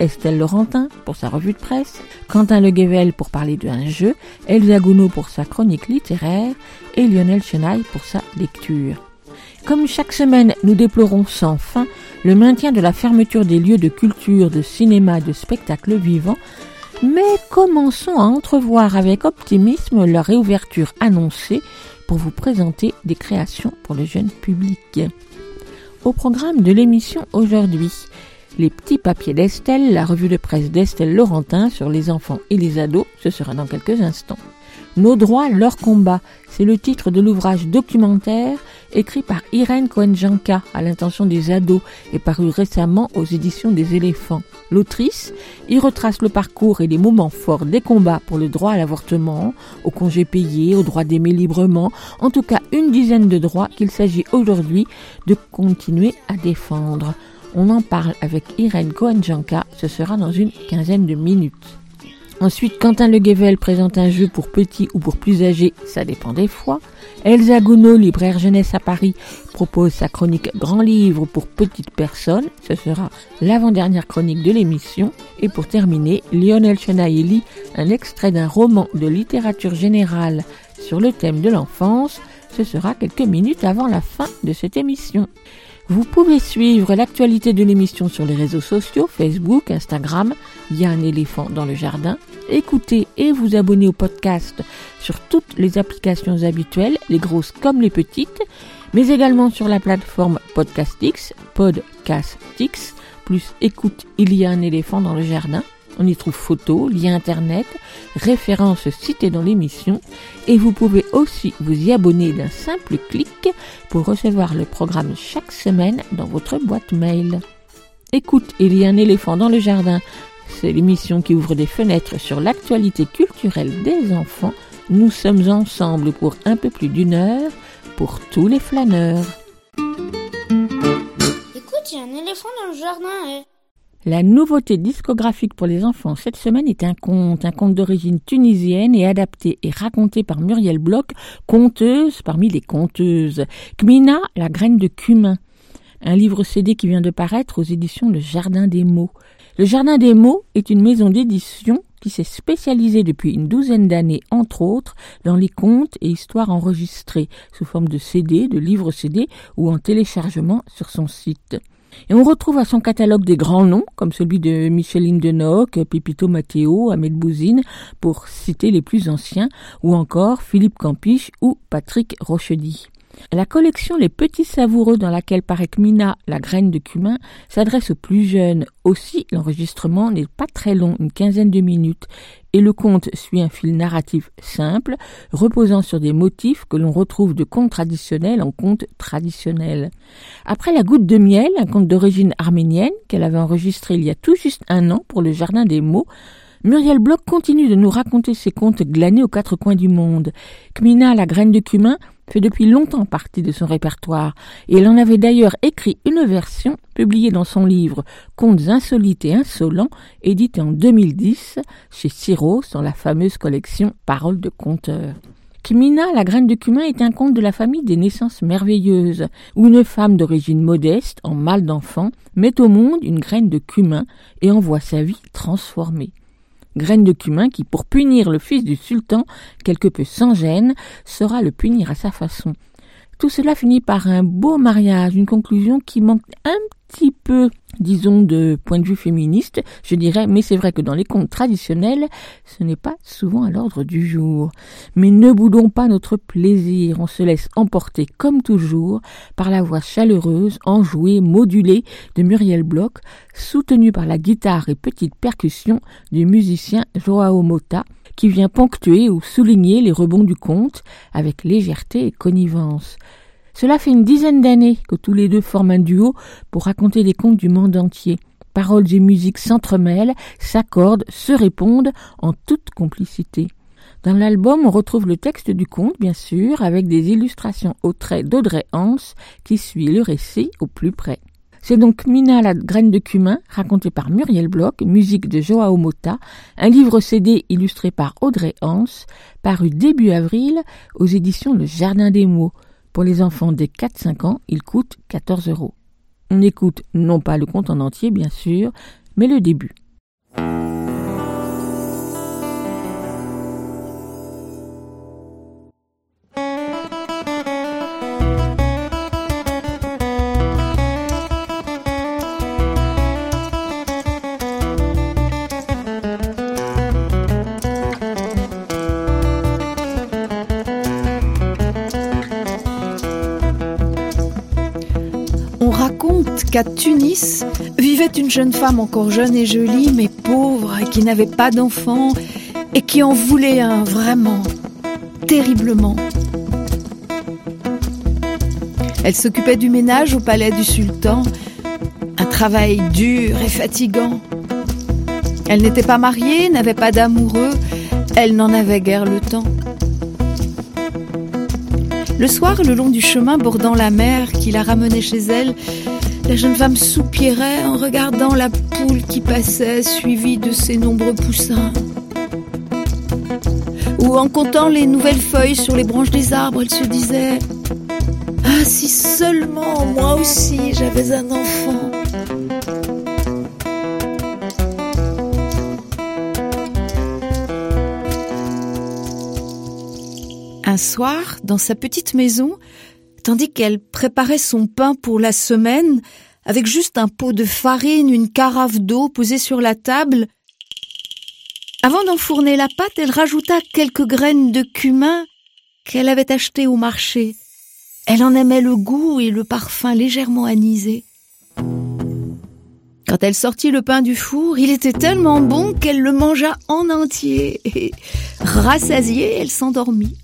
Estelle Laurentin pour sa revue de presse, Quentin Le Guével pour parler d'un jeu, Elsa Gounod pour sa chronique littéraire et Lionel Chenaille pour sa lecture. Comme chaque semaine, nous déplorons sans fin le maintien de la fermeture des lieux de culture, de cinéma de spectacle vivant, mais commençons à entrevoir avec optimisme leur réouverture annoncée pour vous présenter des créations pour le jeune public. Au programme de l'émission aujourd'hui, les petits papiers d'Estelle, la revue de presse d'Estelle Laurentin sur les enfants et les ados, ce sera dans quelques instants. Nos droits, leur combat, c'est le titre de l'ouvrage documentaire écrit par Irène Cohen-Janka à l'intention des ados et paru récemment aux éditions des éléphants. L'autrice y retrace le parcours et les moments forts des combats pour le droit à l'avortement, au congé payé, au droit d'aimer librement, en tout cas une dizaine de droits qu'il s'agit aujourd'hui de continuer à défendre. On en parle avec Irène Cohen-Janka, ce sera dans une quinzaine de minutes. Ensuite, Quentin Le Guével présente un jeu pour petits ou pour plus âgés, ça dépend des fois. Elsa Gounod, libraire jeunesse à Paris, propose sa chronique Grand Livre pour petites personnes, ce sera l'avant-dernière chronique de l'émission. Et pour terminer, Lionel Chenaille lit un extrait d'un roman de littérature générale sur le thème de l'enfance, ce sera quelques minutes avant la fin de cette émission. Vous pouvez suivre l'actualité de l'émission sur les réseaux sociaux, Facebook, Instagram, il y a un éléphant dans le jardin. Écoutez et vous abonnez au podcast sur toutes les applications habituelles, les grosses comme les petites, mais également sur la plateforme Podcastix, Podcastix, plus écoute, il y a un éléphant dans le jardin. On y trouve photos, liens internet, références citées dans l'émission et vous pouvez aussi vous y abonner d'un simple clic pour recevoir le programme chaque semaine dans votre boîte mail. Écoute, il y a un éléphant dans le jardin. C'est l'émission qui ouvre des fenêtres sur l'actualité culturelle des enfants. Nous sommes ensemble pour un peu plus d'une heure pour tous les flâneurs. Écoute, il y a un éléphant dans le jardin. eh. La nouveauté discographique pour les enfants cette semaine est un conte, un conte d'origine tunisienne et adapté et raconté par Muriel Bloch, conteuse parmi les conteuses. Kmina, la graine de cumin. Un livre CD qui vient de paraître aux éditions Le Jardin des mots. Le Jardin des mots est une maison d'édition qui s'est spécialisée depuis une douzaine d'années, entre autres, dans les contes et histoires enregistrées sous forme de CD, de livres CD ou en téléchargement sur son site. Et on retrouve à son catalogue des grands noms, comme celui de Micheline Denoc, Pipito Matteo, Ahmed Bouzine, pour citer les plus anciens, ou encore Philippe Campiche ou Patrick Rochedy. La collection Les Petits Savoureux dans laquelle paraît Mina, la graine de cumin, s'adresse aux plus jeunes. Aussi, l'enregistrement n'est pas très long, une quinzaine de minutes, et le conte suit un fil narratif simple, reposant sur des motifs que l'on retrouve de contes traditionnels en contes traditionnels. Après La Goutte de Miel, un conte d'origine arménienne qu'elle avait enregistré il y a tout juste un an pour le Jardin des mots, Muriel Bloch continue de nous raconter ses contes glanés aux quatre coins du monde. Kmina, la graine de cumin, fait depuis longtemps partie de son répertoire, et elle en avait d'ailleurs écrit une version publiée dans son livre Contes insolites et insolents, édité en 2010 chez Syros dans la fameuse collection Paroles de conteurs. Kmina, la graine de cumin, est un conte de la famille des naissances merveilleuses, où une femme d'origine modeste, en mal d'enfant, met au monde une graine de cumin et en voit sa vie transformée graine de cumin qui, pour punir le fils du sultan, quelque peu sans gêne, saura le punir à sa façon. Tout cela finit par un beau mariage, une conclusion qui manque un petit peu disons de point de vue féministe, je dirais, mais c'est vrai que dans les contes traditionnels, ce n'est pas souvent à l'ordre du jour. Mais ne boudons pas notre plaisir, on se laisse emporter comme toujours par la voix chaleureuse, enjouée, modulée de Muriel Bloch, soutenue par la guitare et petite percussion du musicien Joao Mota, qui vient ponctuer ou souligner les rebonds du conte avec légèreté et connivence. Cela fait une dizaine d'années que tous les deux forment un duo pour raconter des contes du monde entier. Paroles et musiques s'entremêlent, s'accordent, se répondent en toute complicité. Dans l'album, on retrouve le texte du conte, bien sûr, avec des illustrations au trait d'Audrey Hans qui suit le récit au plus près. C'est donc Mina la graine de cumin, racontée par Muriel Bloch, musique de Joao Mota, un livre CD illustré par Audrey Hans, paru début avril aux éditions Le Jardin des mots. Pour les enfants des 4-5 ans, il coûte 14 euros. On écoute non pas le conte en entier, bien sûr, mais le début. Tunis vivait une jeune femme encore jeune et jolie, mais pauvre, et qui n'avait pas d'enfant, et qui en voulait un vraiment, terriblement. Elle s'occupait du ménage au palais du sultan, un travail dur et fatigant. Elle n'était pas mariée, n'avait pas d'amoureux, elle n'en avait guère le temps. Le soir, le long du chemin bordant la mer qui la ramenait chez elle, la jeune femme soupirait en regardant la poule qui passait suivie de ses nombreux poussins. Ou en comptant les nouvelles feuilles sur les branches des arbres, elle se disait Ah, si seulement moi aussi j'avais un enfant. Un soir, dans sa petite maison, tandis qu'elle préparait son pain pour la semaine, avec juste un pot de farine, une carafe d'eau posée sur la table, avant d'enfourner la pâte, elle rajouta quelques graines de cumin qu'elle avait achetées au marché. Elle en aimait le goût et le parfum légèrement anisé. Quand elle sortit le pain du four, il était tellement bon qu'elle le mangea en entier et, rassasiée, elle s'endormit.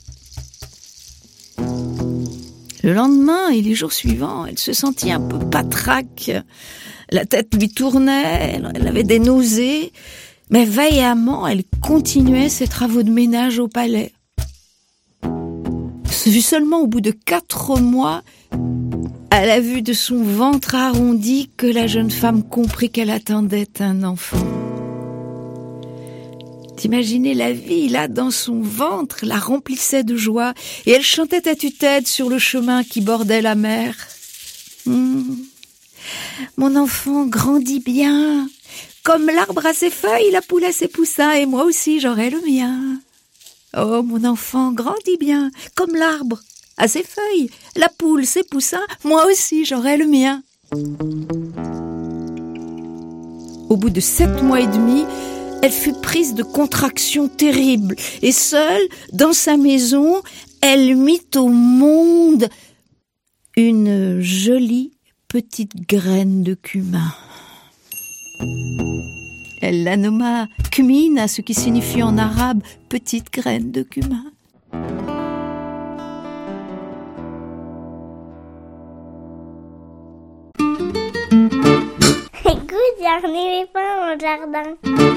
Le lendemain et les jours suivants, elle se sentit un peu patraque. La tête lui tournait, elle avait des nausées, mais vaillamment, elle continuait ses travaux de ménage au palais. Ce fut seulement au bout de quatre mois, à la vue de son ventre arrondi, que la jeune femme comprit qu'elle attendait un enfant. D'imaginer la vie là dans son ventre la remplissait de joie, et elle chantait à tue-tête sur le chemin qui bordait la mer. Hum, Mon enfant grandit bien, comme l'arbre a ses feuilles, la poule a ses poussins, et moi aussi j'aurai le mien. Oh, mon enfant grandit bien, comme l'arbre a ses feuilles, la poule ses poussins, moi aussi j'aurai le mien. Au bout de sept mois et demi, elle fut prise de contractions terribles, et seule, dans sa maison, elle mit au monde une jolie petite graine de cumin. Elle la nomma Cumina, ce qui signifie en arabe petite graine de cumin. Écoute, éléphant au jardin.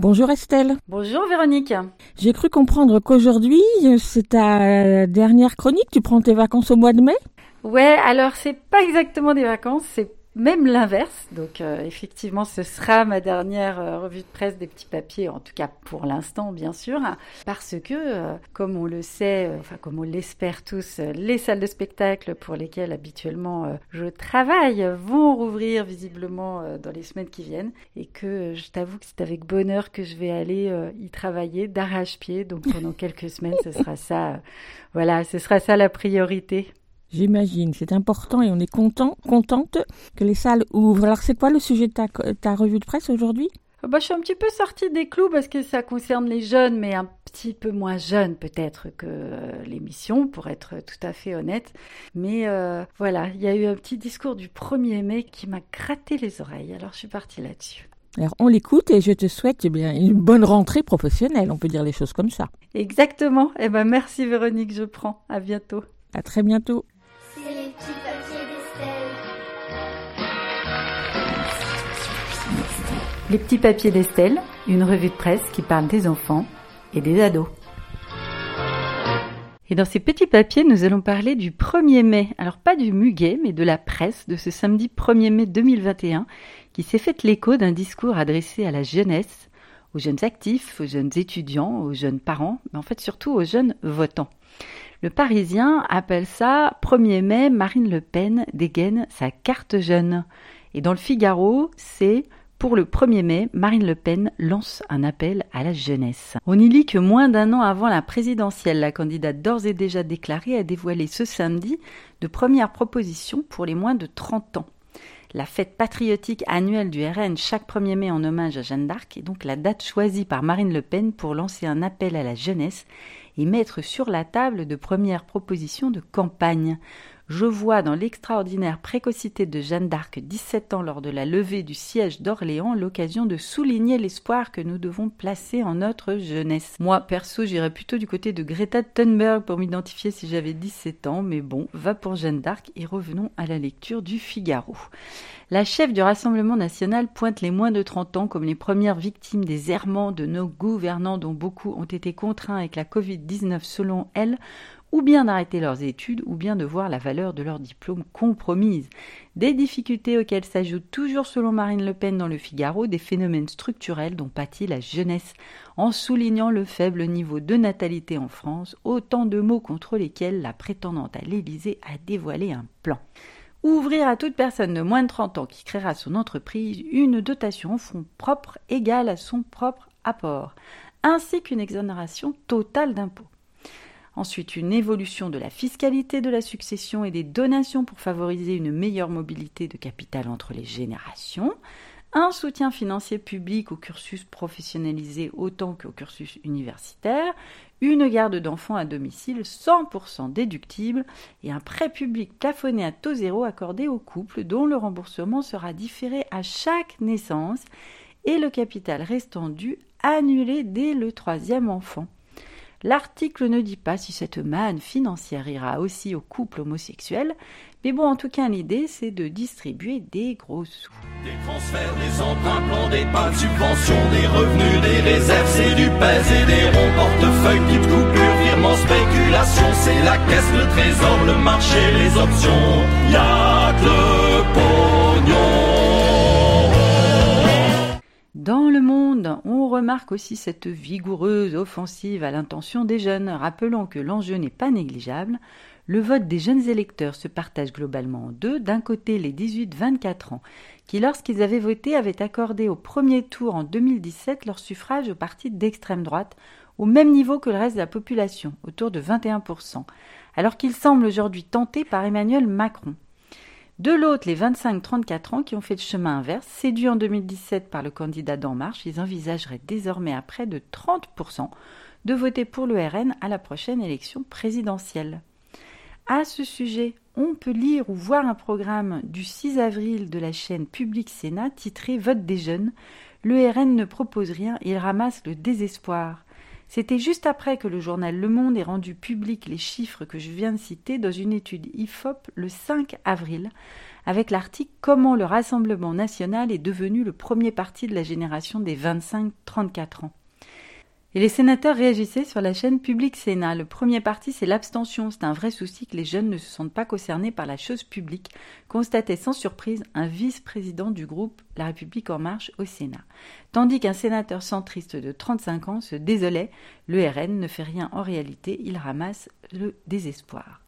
Bonjour Estelle. Bonjour Véronique. J'ai cru comprendre qu'aujourd'hui, c'est ta dernière chronique. Tu prends tes vacances au mois de mai? Ouais, alors c'est pas exactement des vacances, c'est même l'inverse. Donc euh, effectivement, ce sera ma dernière euh, revue de presse des petits papiers, en tout cas pour l'instant, bien sûr, parce que, euh, comme on le sait, euh, enfin comme on l'espère tous, euh, les salles de spectacle pour lesquelles habituellement je travaille vont rouvrir visiblement dans les semaines qui viennent, et que je t'avoue que c'est avec bonheur que je vais aller y travailler d'arrache-pied. Donc pendant quelques semaines, ce sera ça. voilà, ce sera ça la priorité. J'imagine, c'est important et on est content, contente que les salles ouvrent. Alors c'est quoi le sujet de ta, ta revue de presse aujourd'hui? Bah, je suis un petit peu sortie des clous parce que ça concerne les jeunes, mais un petit peu moins jeunes peut-être que euh, l'émission, pour être tout à fait honnête. Mais euh, voilà, il y a eu un petit discours du 1er mai qui m'a gratté les oreilles, alors je suis partie là-dessus. Alors on l'écoute et je te souhaite eh bien une bonne rentrée professionnelle, on peut dire les choses comme ça. Exactement. Eh ben merci Véronique, je prends. À bientôt. À très bientôt. C'est les petits papiers d'Estelle. Les petits papiers d'Estelle, une revue de presse qui parle des enfants et des ados. Et dans ces petits papiers, nous allons parler du 1er mai. Alors pas du muguet, mais de la presse de ce samedi 1er mai 2021 qui s'est fait l'écho d'un discours adressé à la jeunesse, aux jeunes actifs, aux jeunes étudiants, aux jeunes parents, mais en fait surtout aux jeunes votants. Le Parisien appelle ça 1er mai, Marine Le Pen dégaine sa carte jeune. Et dans le Figaro, c'est pour le 1er mai, Marine Le Pen lance un appel à la jeunesse. On y lit que moins d'un an avant la présidentielle, la candidate d'ores et déjà déclarée a dévoilé ce samedi de premières propositions pour les moins de 30 ans. La fête patriotique annuelle du RN chaque 1er mai en hommage à Jeanne d'Arc est donc la date choisie par Marine Le Pen pour lancer un appel à la jeunesse et mettre sur la table de premières propositions de campagne. Je vois dans l'extraordinaire précocité de Jeanne d'Arc, 17 ans lors de la levée du siège d'Orléans, l'occasion de souligner l'espoir que nous devons placer en notre jeunesse. Moi, perso, j'irais plutôt du côté de Greta Thunberg pour m'identifier si j'avais 17 ans, mais bon, va pour Jeanne d'Arc et revenons à la lecture du Figaro. La chef du Rassemblement national pointe les moins de 30 ans comme les premières victimes des errements de nos gouvernants dont beaucoup ont été contraints avec la Covid-19 selon elle, ou bien d'arrêter leurs études, ou bien de voir la valeur de leur diplôme compromise. Des difficultés auxquelles s'ajoutent toujours selon Marine Le Pen dans le Figaro des phénomènes structurels dont pâtit la jeunesse, en soulignant le faible niveau de natalité en France, autant de mots contre lesquels la prétendante à l'Élysée a dévoilé un plan. Ouvrir à toute personne de moins de 30 ans qui créera son entreprise une dotation en fonds propres égale à son propre apport, ainsi qu'une exonération totale d'impôts. Ensuite, une évolution de la fiscalité de la succession et des donations pour favoriser une meilleure mobilité de capital entre les générations. Un soutien financier public au cursus professionnalisé autant qu'au cursus universitaire. Une garde d'enfants à domicile 100% déductible et un prêt public plafonné à taux zéro accordé aux couples dont le remboursement sera différé à chaque naissance et le capital restant dû annulé dès le troisième enfant. L'article ne dit pas si cette manne financière ira aussi aux couples homosexuels, mais bon, en tout cas, l'idée, c'est de distribuer des gros sous. Des transferts, des emprunts, plans d'épargne, subventions, des revenus, des réserves, c'est du pèse et des ronds, portefeuille, petites coupures, virements, spéculation, c'est la caisse, le trésor, le marché, les options, y'a que le pognon. Dans le monde, on remarque aussi cette vigoureuse offensive à l'intention des jeunes, rappelant que l'enjeu n'est pas négligeable. Le vote des jeunes électeurs se partage globalement en deux. D'un côté, les 18-24 ans, qui lorsqu'ils avaient voté avaient accordé au premier tour en 2017 leur suffrage au parti d'extrême droite, au même niveau que le reste de la population, autour de 21%, alors qu'ils semblent aujourd'hui tentés par Emmanuel Macron. De l'autre, les 25-34 ans qui ont fait le chemin inverse, séduits en 2017 par le candidat d'En Marche, ils envisageraient désormais à près de 30% de voter pour le RN à la prochaine élection présidentielle. À ce sujet, on peut lire ou voir un programme du 6 avril de la chaîne Public Sénat titré Vote des jeunes. Le RN ne propose rien, il ramasse le désespoir. C'était juste après que le journal Le Monde ait rendu public les chiffres que je viens de citer dans une étude IFOP le 5 avril, avec l'article Comment le Rassemblement national est devenu le premier parti de la génération des 25-34 ans. Et les sénateurs réagissaient sur la chaîne Public Sénat. Le premier parti, c'est l'abstention. C'est un vrai souci que les jeunes ne se sentent pas concernés par la chose publique, constatait sans surprise un vice-président du groupe La République en marche au Sénat. Tandis qu'un sénateur centriste de 35 ans se désolait, le RN ne fait rien en réalité, il ramasse le désespoir.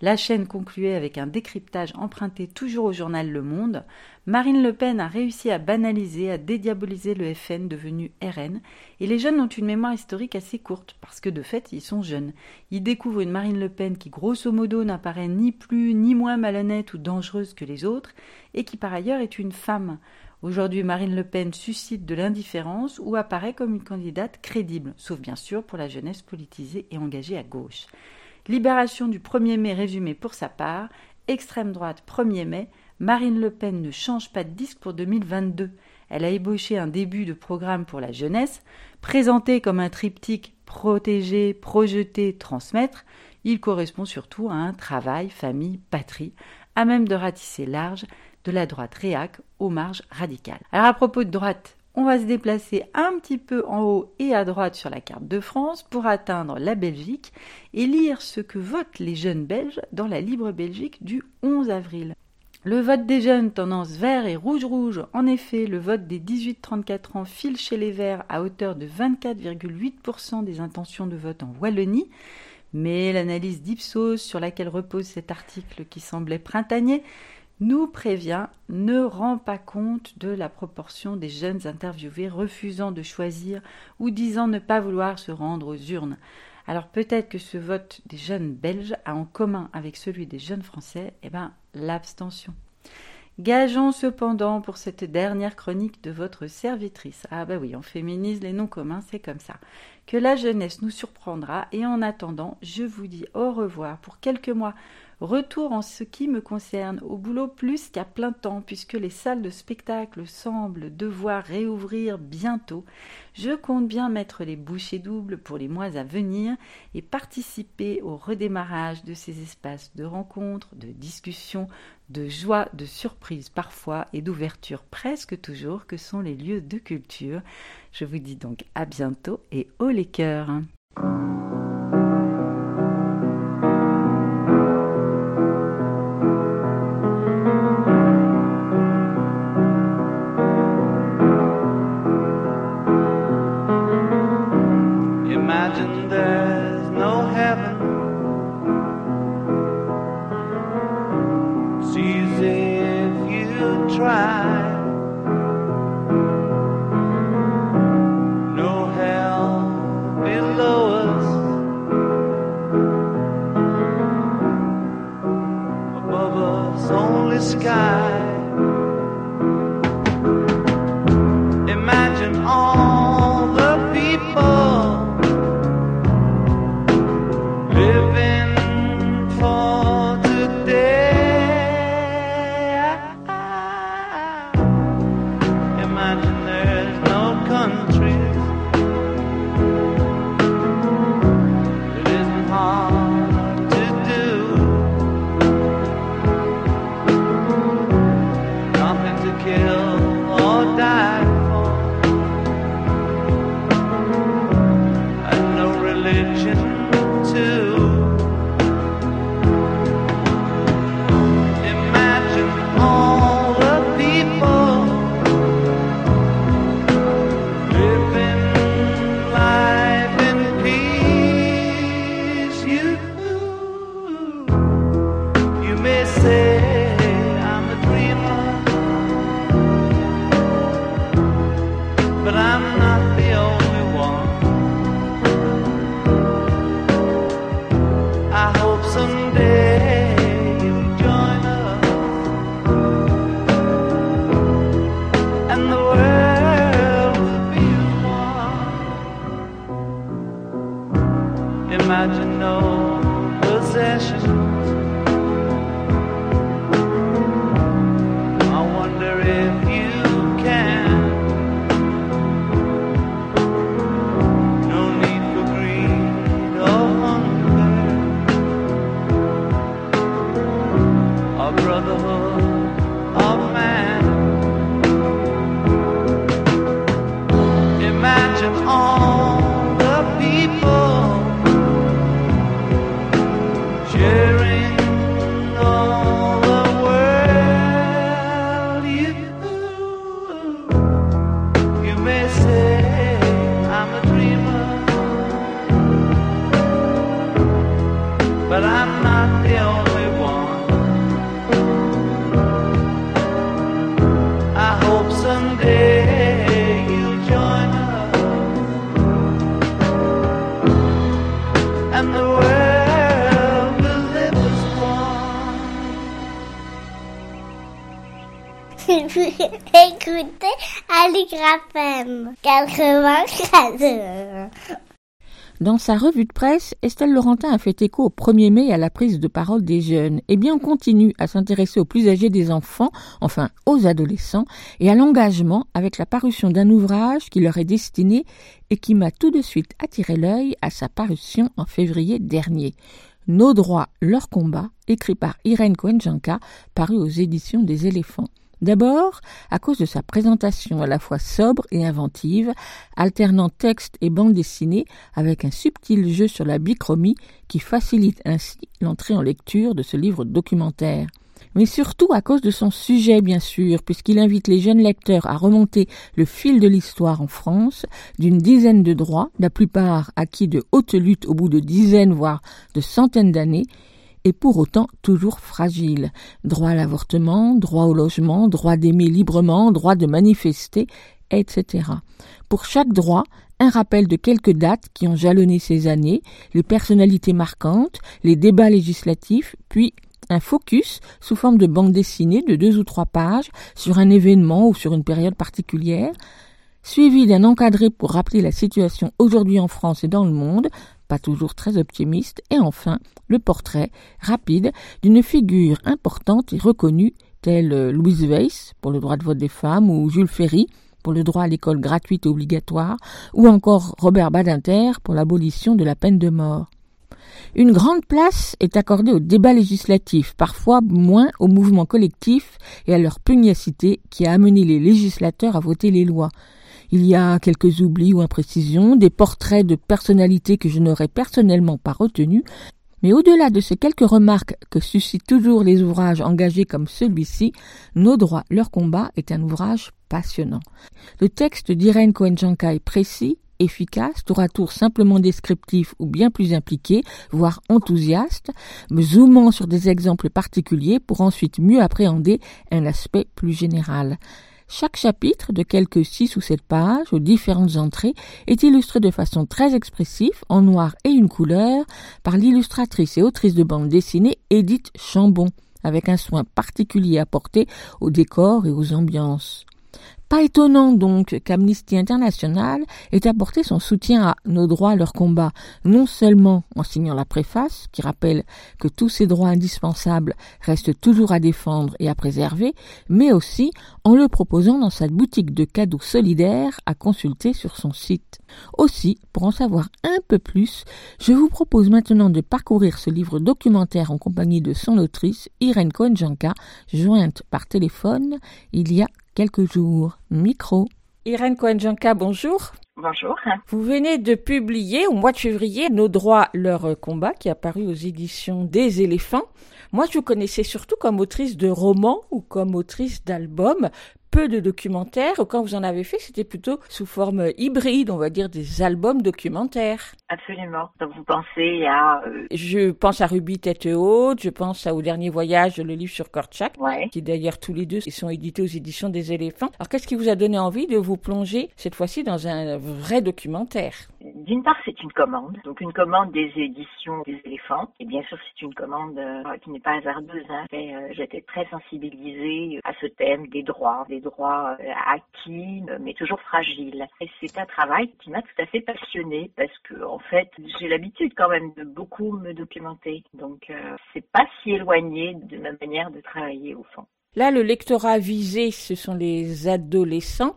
La chaîne concluait avec un décryptage emprunté toujours au journal Le Monde. Marine Le Pen a réussi à banaliser, à dédiaboliser le FN devenu RN, et les jeunes ont une mémoire historique assez courte, parce que de fait, ils sont jeunes. Ils découvrent une Marine Le Pen qui, grosso modo, n'apparaît ni plus ni moins malhonnête ou dangereuse que les autres, et qui par ailleurs est une femme. Aujourd'hui, Marine Le Pen suscite de l'indifférence ou apparaît comme une candidate crédible, sauf bien sûr pour la jeunesse politisée et engagée à gauche. Libération du 1er mai résumé pour sa part, extrême droite 1er mai, Marine Le Pen ne change pas de disque pour 2022. Elle a ébauché un début de programme pour la jeunesse, présenté comme un triptyque protéger, projeter, transmettre. Il correspond surtout à un travail, famille, patrie, à même de ratisser large de la droite réac aux marges radicales. Alors à propos de droite, on va se déplacer un petit peu en haut et à droite sur la carte de France pour atteindre la Belgique et lire ce que votent les jeunes Belges dans la Libre Belgique du 11 avril. Le vote des jeunes tendance vert et rouge-rouge. En effet, le vote des 18-34 ans file chez les verts à hauteur de 24,8% des intentions de vote en Wallonie. Mais l'analyse d'Ipsos sur laquelle repose cet article qui semblait printanier nous prévient, ne rend pas compte de la proportion des jeunes interviewés refusant de choisir ou disant ne pas vouloir se rendre aux urnes. Alors peut-être que ce vote des jeunes belges a en commun avec celui des jeunes français, eh ben, l'abstention. Gageons cependant pour cette dernière chronique de votre servitrice. Ah bah oui, on féminise les noms communs, c'est comme ça. Que la jeunesse nous surprendra et en attendant, je vous dis au revoir pour quelques mois Retour en ce qui me concerne au boulot plus qu'à plein temps puisque les salles de spectacle semblent devoir réouvrir bientôt. Je compte bien mettre les bouchées doubles pour les mois à venir et participer au redémarrage de ces espaces de rencontres, de discussions, de joie, de surprise parfois et d'ouverture presque toujours que sont les lieux de culture. Je vous dis donc à bientôt et haut les cœurs. Dans sa revue de presse, Estelle Laurentin a fait écho au 1er mai à la prise de parole des jeunes. Eh bien, on continue à s'intéresser aux plus âgés des enfants, enfin aux adolescents, et à l'engagement avec la parution d'un ouvrage qui leur est destiné et qui m'a tout de suite attiré l'œil à sa parution en février dernier. Nos droits, leur combat, écrit par Irène Cohen-Janka, paru aux éditions des éléphants. D'abord, à cause de sa présentation à la fois sobre et inventive, alternant texte et bande dessinée avec un subtil jeu sur la bichromie qui facilite ainsi l'entrée en lecture de ce livre documentaire. Mais surtout à cause de son sujet, bien sûr, puisqu'il invite les jeunes lecteurs à remonter le fil de l'histoire en France d'une dizaine de droits, la plupart acquis de haute lutte au bout de dizaines, voire de centaines d'années, et pour autant toujours fragile. Droit à l'avortement, droit au logement, droit d'aimer librement, droit de manifester, etc. Pour chaque droit, un rappel de quelques dates qui ont jalonné ces années, les personnalités marquantes, les débats législatifs, puis un focus sous forme de bande dessinée de deux ou trois pages sur un événement ou sur une période particulière, suivi d'un encadré pour rappeler la situation aujourd'hui en France et dans le monde, pas toujours très optimiste, et enfin le portrait rapide d'une figure importante et reconnue telle Louise Weiss pour le droit de vote des femmes ou Jules Ferry pour le droit à l'école gratuite et obligatoire, ou encore Robert Badinter pour l'abolition de la peine de mort. Une grande place est accordée au débat législatif, parfois moins au mouvement collectif et à leur pugnacité qui a amené les législateurs à voter les lois. Il y a quelques oublis ou imprécisions, des portraits de personnalités que je n'aurais personnellement pas retenus, mais au-delà de ces quelques remarques que suscitent toujours les ouvrages engagés comme celui-ci, Nos droits, leur combat est un ouvrage passionnant. Le texte d'Irène Cohen-Janka est précis, efficace, tour à tour simplement descriptif ou bien plus impliqué, voire enthousiaste, zoomant sur des exemples particuliers pour ensuite mieux appréhender un aspect plus général. Chaque chapitre, de quelques six ou sept pages, aux différentes entrées, est illustré de façon très expressive, en noir et une couleur, par l'illustratrice et autrice de bande dessinée Edith Chambon, avec un soin particulier apporté aux décors et aux ambiances. Pas étonnant donc qu'Amnesty International ait apporté son soutien à nos droits leur combat, non seulement en signant la préface, qui rappelle que tous ces droits indispensables restent toujours à défendre et à préserver, mais aussi en le proposant dans sa boutique de cadeaux solidaires à consulter sur son site. Aussi, pour en savoir un peu plus, je vous propose maintenant de parcourir ce livre documentaire en compagnie de son autrice, Irène Cohen-Janka, jointe par téléphone il y a quelques jours. Micro. Irène Cohen-Janka, bonjour. Bonjour. Vous venez de publier au mois de février Nos droits, leur combat, qui est apparu aux éditions des éléphants. Moi, je vous connaissais surtout comme autrice de romans ou comme autrice d'albums peu de documentaires. Quand vous en avez fait, c'était plutôt sous forme hybride, on va dire des albums documentaires. Absolument. Donc vous pensez à... Euh... Je pense à Ruby Tête Haute, je pense à Au Dernier Voyage, le livre sur Kortchak, ouais. qui d'ailleurs tous les deux sont édités aux éditions des éléphants. Alors qu'est-ce qui vous a donné envie de vous plonger cette fois-ci dans un vrai documentaire? D'une part, c'est une commande, donc une commande des éditions des éléphants. Et bien sûr, c'est une commande euh, qui n'est pas hasardeuse. Hein. J'étais très sensibilisée à ce thème des droits, des droits euh, acquis, mais toujours fragiles. Et c'est un travail qui m'a tout à fait passionnée parce que, en fait, j'ai l'habitude quand même de beaucoup me documenter. Donc, euh, c'est pas si éloigné de ma manière de travailler au fond. Là, le lectorat visé, ce sont les adolescents.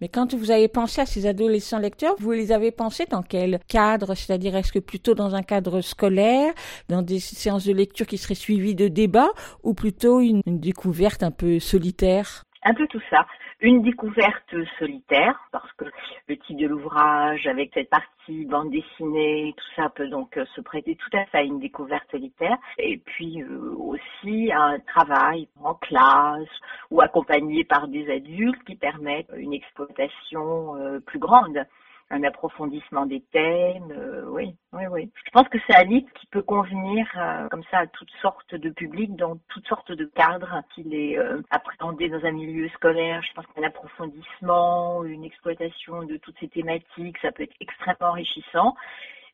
Mais quand vous avez pensé à ces adolescents lecteurs, vous les avez pensés dans quel cadre? C'est-à-dire, est-ce que plutôt dans un cadre scolaire, dans des séances de lecture qui seraient suivies de débats, ou plutôt une, une découverte un peu solitaire? Un peu tout ça. Une découverte solitaire, parce que le titre de l'ouvrage, avec cette partie bande dessinée, tout ça peut donc se prêter tout à fait à une découverte solitaire. Et puis euh, aussi un travail en classe ou accompagné par des adultes qui permettent une exploitation euh, plus grande un approfondissement des thèmes. Euh, oui, oui, oui. Je pense que c'est un livre qui peut convenir euh, comme ça à toutes sortes de publics, dans toutes sortes de cadres, qu'il est euh, appréhendé dans un milieu scolaire. Je pense qu'un approfondissement, une exploitation de toutes ces thématiques, ça peut être extrêmement enrichissant.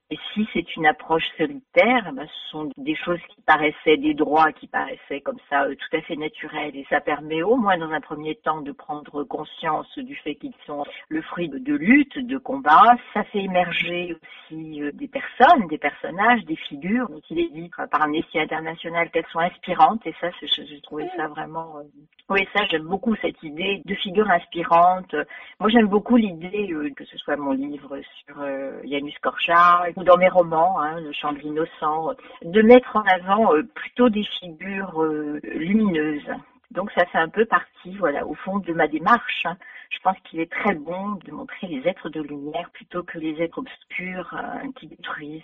Et si c'est une approche solitaire, ben, ce sont des choses qui paraissaient des droits, qui paraissaient comme ça euh, tout à fait naturels. Et ça permet au moins dans un premier temps de prendre conscience du fait qu'ils sont le fruit de, luttes, de combats. Ça fait émerger aussi euh, des personnes, des personnages, des figures. Donc il est dit par Amnesty International qu'elles sont inspirantes. Et ça, j'ai trouvé ça vraiment... Euh, oui, ça, j'aime beaucoup cette idée de figures inspirantes. Moi, j'aime beaucoup l'idée que ce soit mon livre sur Janus Korczak, ou dans mes romans, hein, Le chant de l'innocent, de mettre en avant euh, plutôt des figures euh, lumineuses. Donc ça fait un peu partie, voilà, au fond de ma démarche. Hein. Je pense qu'il est très bon de montrer les êtres de lumière plutôt que les êtres obscurs euh, qui détruisent.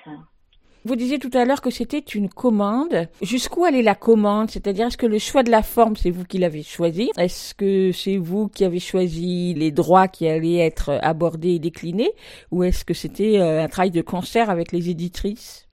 Vous disiez tout à l'heure que c'était une commande. Jusqu'où allait la commande? C'est-à-dire, est-ce que le choix de la forme, c'est vous qui l'avez choisi? Est-ce que c'est vous qui avez choisi les droits qui allaient être abordés et déclinés? Ou est-ce que c'était euh, un travail de concert avec les éditrices?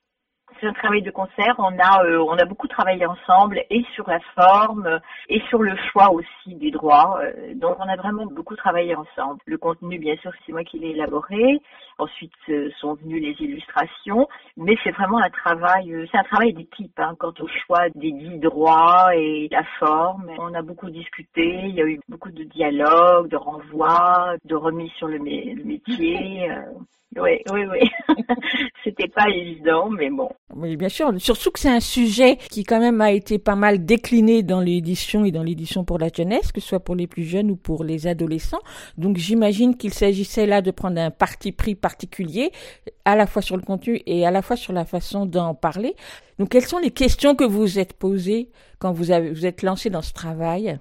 C'est un travail de concert. On a, euh, on a beaucoup travaillé ensemble et sur la forme et sur le choix aussi des droits. Euh, donc on a vraiment beaucoup travaillé ensemble. Le contenu, bien sûr, c'est moi qui l'ai élaboré. Ensuite euh, sont venues les illustrations, mais c'est vraiment un travail, c'est un travail d'équipe hein, quant au choix des dix droits et la forme. On a beaucoup discuté. Il y a eu beaucoup de dialogues, de renvois, de remis sur le, métier. Oui, oui, oui. C'était pas évident, mais bon. Oui, bien sûr. Surtout que c'est un sujet qui quand même a été pas mal décliné dans l'édition et dans l'édition pour la jeunesse, que ce soit pour les plus jeunes ou pour les adolescents. Donc j'imagine qu'il s'agissait là de prendre un parti pris particulier, à la fois sur le contenu et à la fois sur la façon d'en parler. Donc quelles sont les questions que vous vous êtes posées quand vous vous êtes lancé dans ce travail?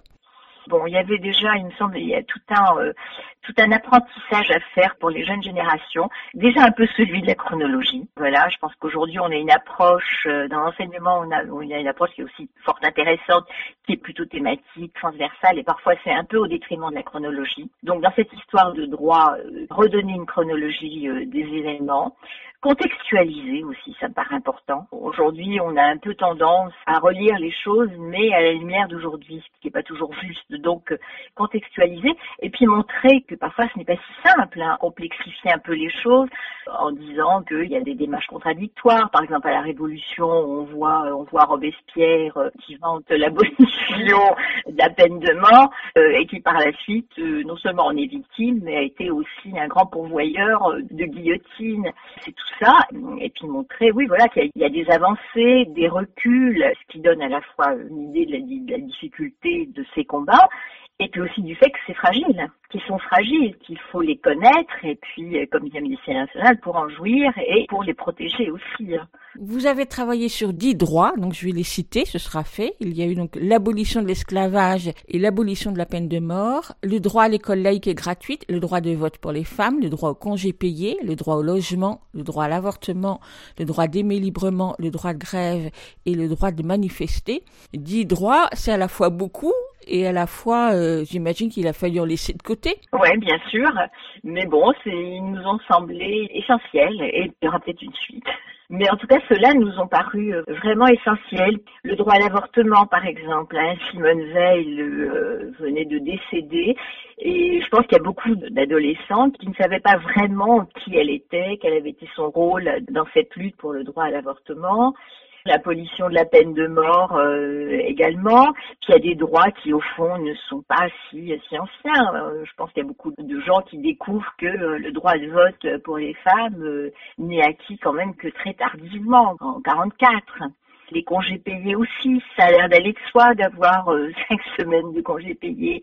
Bon, il y avait déjà, il me semble, il y a tout un, euh, tout un apprentissage à faire pour les jeunes générations. Déjà un peu celui de la chronologie. Voilà, je pense qu'aujourd'hui on a une approche euh, dans l'enseignement, on a, on a une approche qui est aussi fort intéressante, qui est plutôt thématique, transversale, et parfois c'est un peu au détriment de la chronologie. Donc dans cette histoire de droit, euh, redonner une chronologie des événements, Contextualiser aussi, ça me paraît important. Aujourd'hui, on a un peu tendance à relire les choses, mais à la lumière d'aujourd'hui, ce qui n'est pas toujours juste. Donc, euh, contextualiser et puis montrer que parfois ce n'est pas si simple, hein, complexifier un peu les choses en disant qu'il y a des démarches contradictoires. Par exemple, à la Révolution, on voit, on voit Robespierre euh, qui vante l'abolition de la peine de mort euh, et qui par la suite, non seulement en est victime, mais a été aussi un grand pourvoyeur de guillotine. C'est ça, et puis montrer, oui, voilà, qu'il y, a des avancées, des reculs, ce qui donne à la fois une idée de la difficulté de ces combats, et puis aussi du fait que c'est fragile, qu'ils sont fragiles, qu'il faut les connaître, et puis, euh, comme dit Amnesty International, pour en jouir et pour les protéger aussi. Vous avez travaillé sur dix droits, donc je vais les citer, ce sera fait. Il y a eu donc l'abolition de l'esclavage et l'abolition de la peine de mort, le droit à l'école laïque et gratuite, le droit de vote pour les femmes, le droit au congé payé, le droit au logement, le droit à l'avortement, le droit d'aimer librement, le droit de grève et le droit de manifester. Dix droits, c'est à la fois beaucoup et à la fois, euh, j'imagine qu'il a fallu en laisser de côté. Oui, bien sûr. Mais bon, ils nous ont semblé essentiels et il y aura peut-être une suite. Mais en tout cas, ceux-là nous ont paru euh, vraiment essentiels. Le droit à l'avortement, par exemple. Hein, Simone Veil euh, venait de décéder. Et je pense qu'il y a beaucoup d'adolescents qui ne savaient pas vraiment qui elle était, quel avait été son rôle dans cette lutte pour le droit à l'avortement l'abolition de la peine de mort euh, également. Puis il y a des droits qui au fond ne sont pas si, anciens. Euh, je pense qu'il y a beaucoup de gens qui découvrent que euh, le droit de vote pour les femmes n'est acquis quand même que très tardivement, en 44 les congés payés aussi, ça a l'air d'aller de soi d'avoir cinq semaines de congés payés.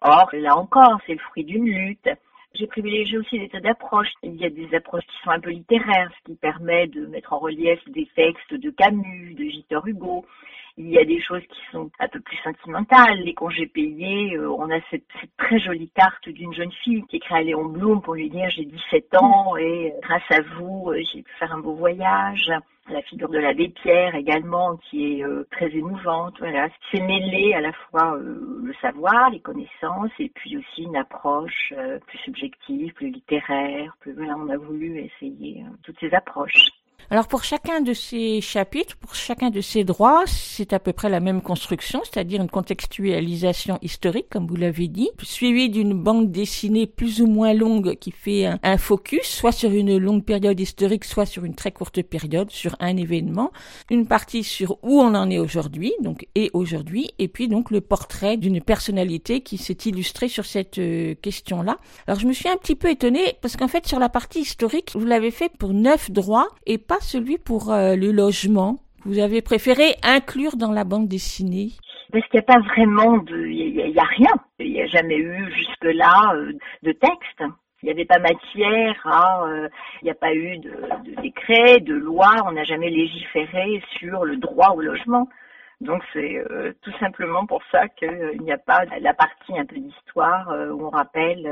Or, là encore, c'est le fruit d'une lutte. J'ai privilégié aussi des tas d'approches. Il y a des approches qui sont un peu littéraires, ce qui permet de mettre en relief des textes de Camus, de Victor Hugo. Il y a des choses qui sont un peu plus sentimentales. Les congés payés, euh, on a cette, très jolie carte d'une jeune fille qui écrit à Léon Blum pour lui dire j'ai 17 ans et euh, grâce à vous, euh, j'ai pu faire un beau voyage la figure de l'abbé Pierre également qui est très émouvante. Voilà, c'est mêlé à la fois le savoir, les connaissances et puis aussi une approche plus subjective, plus littéraire. Plus voilà, on a voulu essayer toutes ces approches. Alors pour chacun de ces chapitres, pour chacun de ces droits, c'est à peu près la même construction, c'est-à-dire une contextualisation historique, comme vous l'avez dit, suivie d'une bande dessinée plus ou moins longue qui fait un, focus, soit sur une longue période historique, soit sur une très courte période, sur un événement, une partie sur où on en est aujourd'hui, donc et aujourd'hui, et puis donc le portrait d'une personnalité qui s'est illustrée sur cette euh, question-là. Alors je me suis un petit peu étonnée parce qu'en fait sur la partie historique, vous l'avez fait pour neuf droits et pas celui pour euh, le logement. Vous avez préféré inclure dans la bande dessinée parce qu'il n'y a pas vraiment de, il n'y a, rien. Il n'y a jamais eu jusque-là euh, de texte. Il n'y avait pas matière à, euh, il n'y a pas eu de, décret, de loi. On n'a jamais légiféré sur le droit au logement. Donc c'est tout simplement pour ça qu'il n'y a pas la partie un peu d'histoire où on rappelle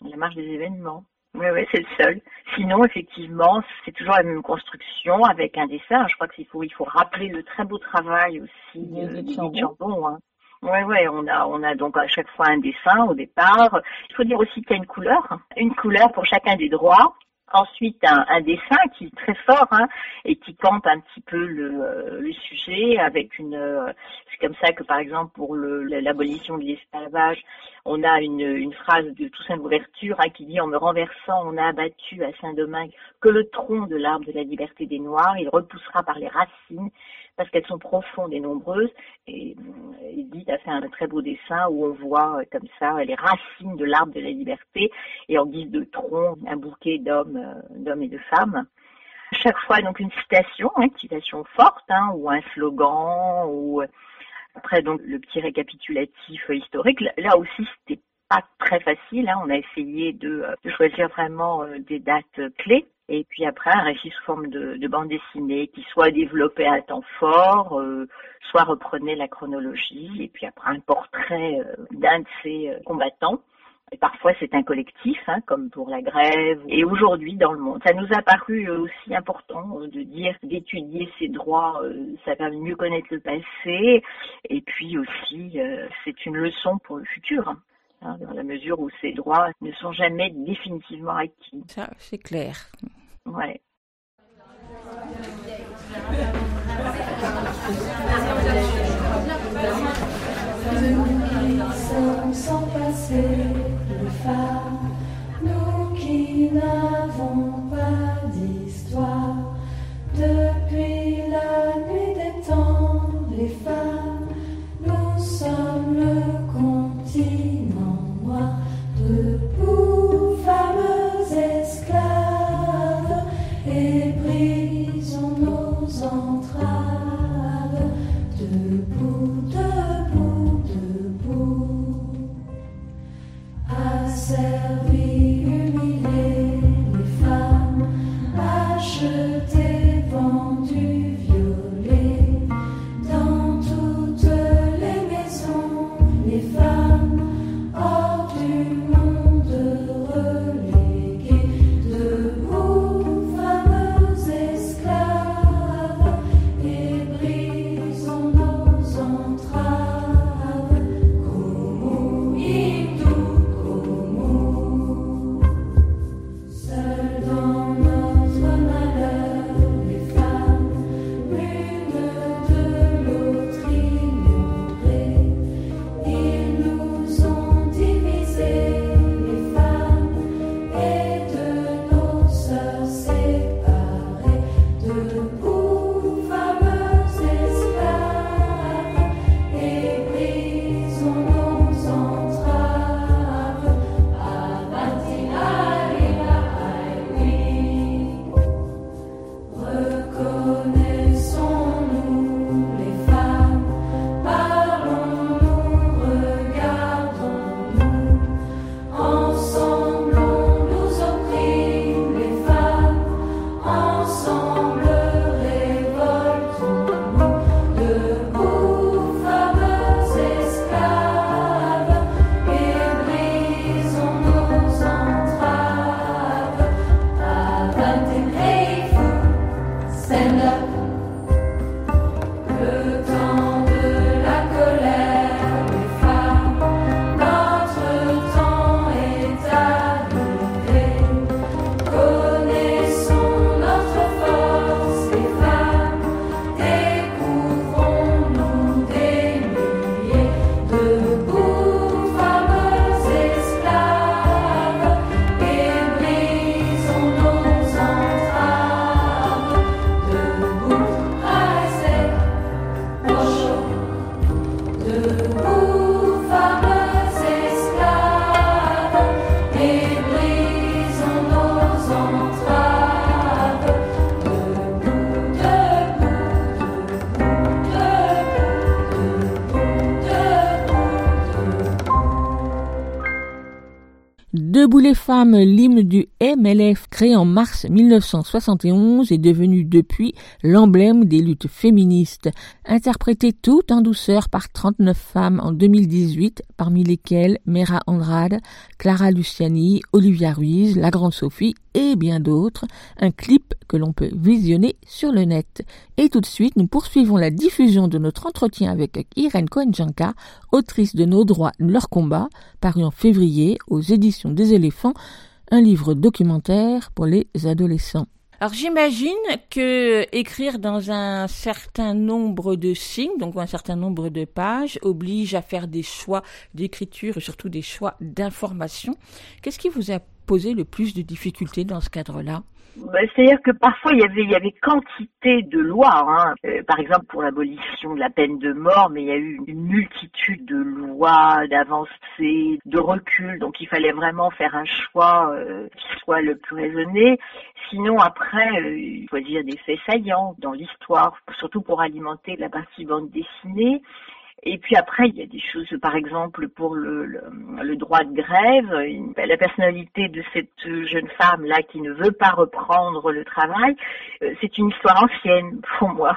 la marche des événements. Oui, oui, c'est le seul. Sinon, effectivement, c'est toujours la même construction avec un dessin. Je crois qu'il faut, il faut rappeler le très beau travail aussi de Chambon. Hein. Ouais, ouais, on a, on a donc à chaque fois un dessin au départ. Il faut dire aussi qu'il y a une couleur, une couleur pour chacun des droits. Ensuite, un, un, dessin qui est très fort hein, et qui campe un petit peu le, euh, sujet avec une. Euh, c'est comme ça que, par exemple, pour l'abolition de l'esclavage, on a une, phrase de Toussaint Louverture hein, qui dit en me renversant, on a abattu à Saint-Domingue que le tronc de l'arbre de la liberté des Noirs. Il repoussera par les racines parce qu'elles sont profondes et nombreuses. Et Edith a fait un très beau dessin où on voit euh, comme ça les racines de l'arbre de la liberté et en guise de tronc un bouquet d'hommes, euh, d'hommes et de femmes. Chaque fois donc une citation, hein, une citation forte, hein, ou un slogan, ou euh, après donc le petit récapitulatif historique. Là aussi c'était pas très facile. Hein. On a essayé de, de choisir vraiment des dates clés. Et puis après, un récit sous forme de, de bande dessinée qui soit développé à temps fort, euh, soit reprenait la chronologie, et puis après un portrait euh, d'un de ces euh, combattants. Et parfois c'est un collectif, hein, comme pour la grève. Et aujourd'hui dans le monde, ça nous a paru aussi important de dire d'étudier ces droits, ça va mieux connaître le passé, et puis aussi c'est une leçon pour le futur. Hein, dans la mesure où ces droits ne sont jamais définitivement acquis. Ça, c'est clair. Ouais. Nous sans passer le phare, nous qui Debout les femmes, l'hymne du MLF créé en mars 1971 est devenu depuis l'emblème des luttes féministes, interprété tout en douceur par 39 femmes en 2018, parmi lesquelles Mera Andrade, Clara Luciani, Olivia Ruiz, La Grande Sophie et bien d'autres, un clip que l'on peut visionner sur le net. Et tout de suite, nous poursuivons la diffusion de notre entretien avec Irène Cohen-Janka, autrice de Nos droits, leur combat, paru en février aux éditions des éléphants, un livre documentaire pour les adolescents. Alors j'imagine que écrire dans un certain nombre de signes, donc un certain nombre de pages, oblige à faire des choix d'écriture et surtout des choix d'information. Qu'est-ce qui vous a posé le plus de difficultés dans ce cadre-là? C'est-à-dire que parfois il y avait, quantité de lois, hein. Euh, par exemple pour l'abolition de la peine de mort, mais il y a eu une multitude de lois, d'avancées, de recul, donc il fallait vraiment faire un choix euh, qui soit le plus raisonné. Sinon après, euh, choisir des faits saillants dans l'histoire, surtout pour alimenter la partie bande dessinée. Et puis après, il y a des choses, par exemple, pour le, le, le droit de grève, une, la personnalité de cette jeune femme-là qui ne veut pas reprendre le travail, euh, c'est une histoire ancienne pour moi.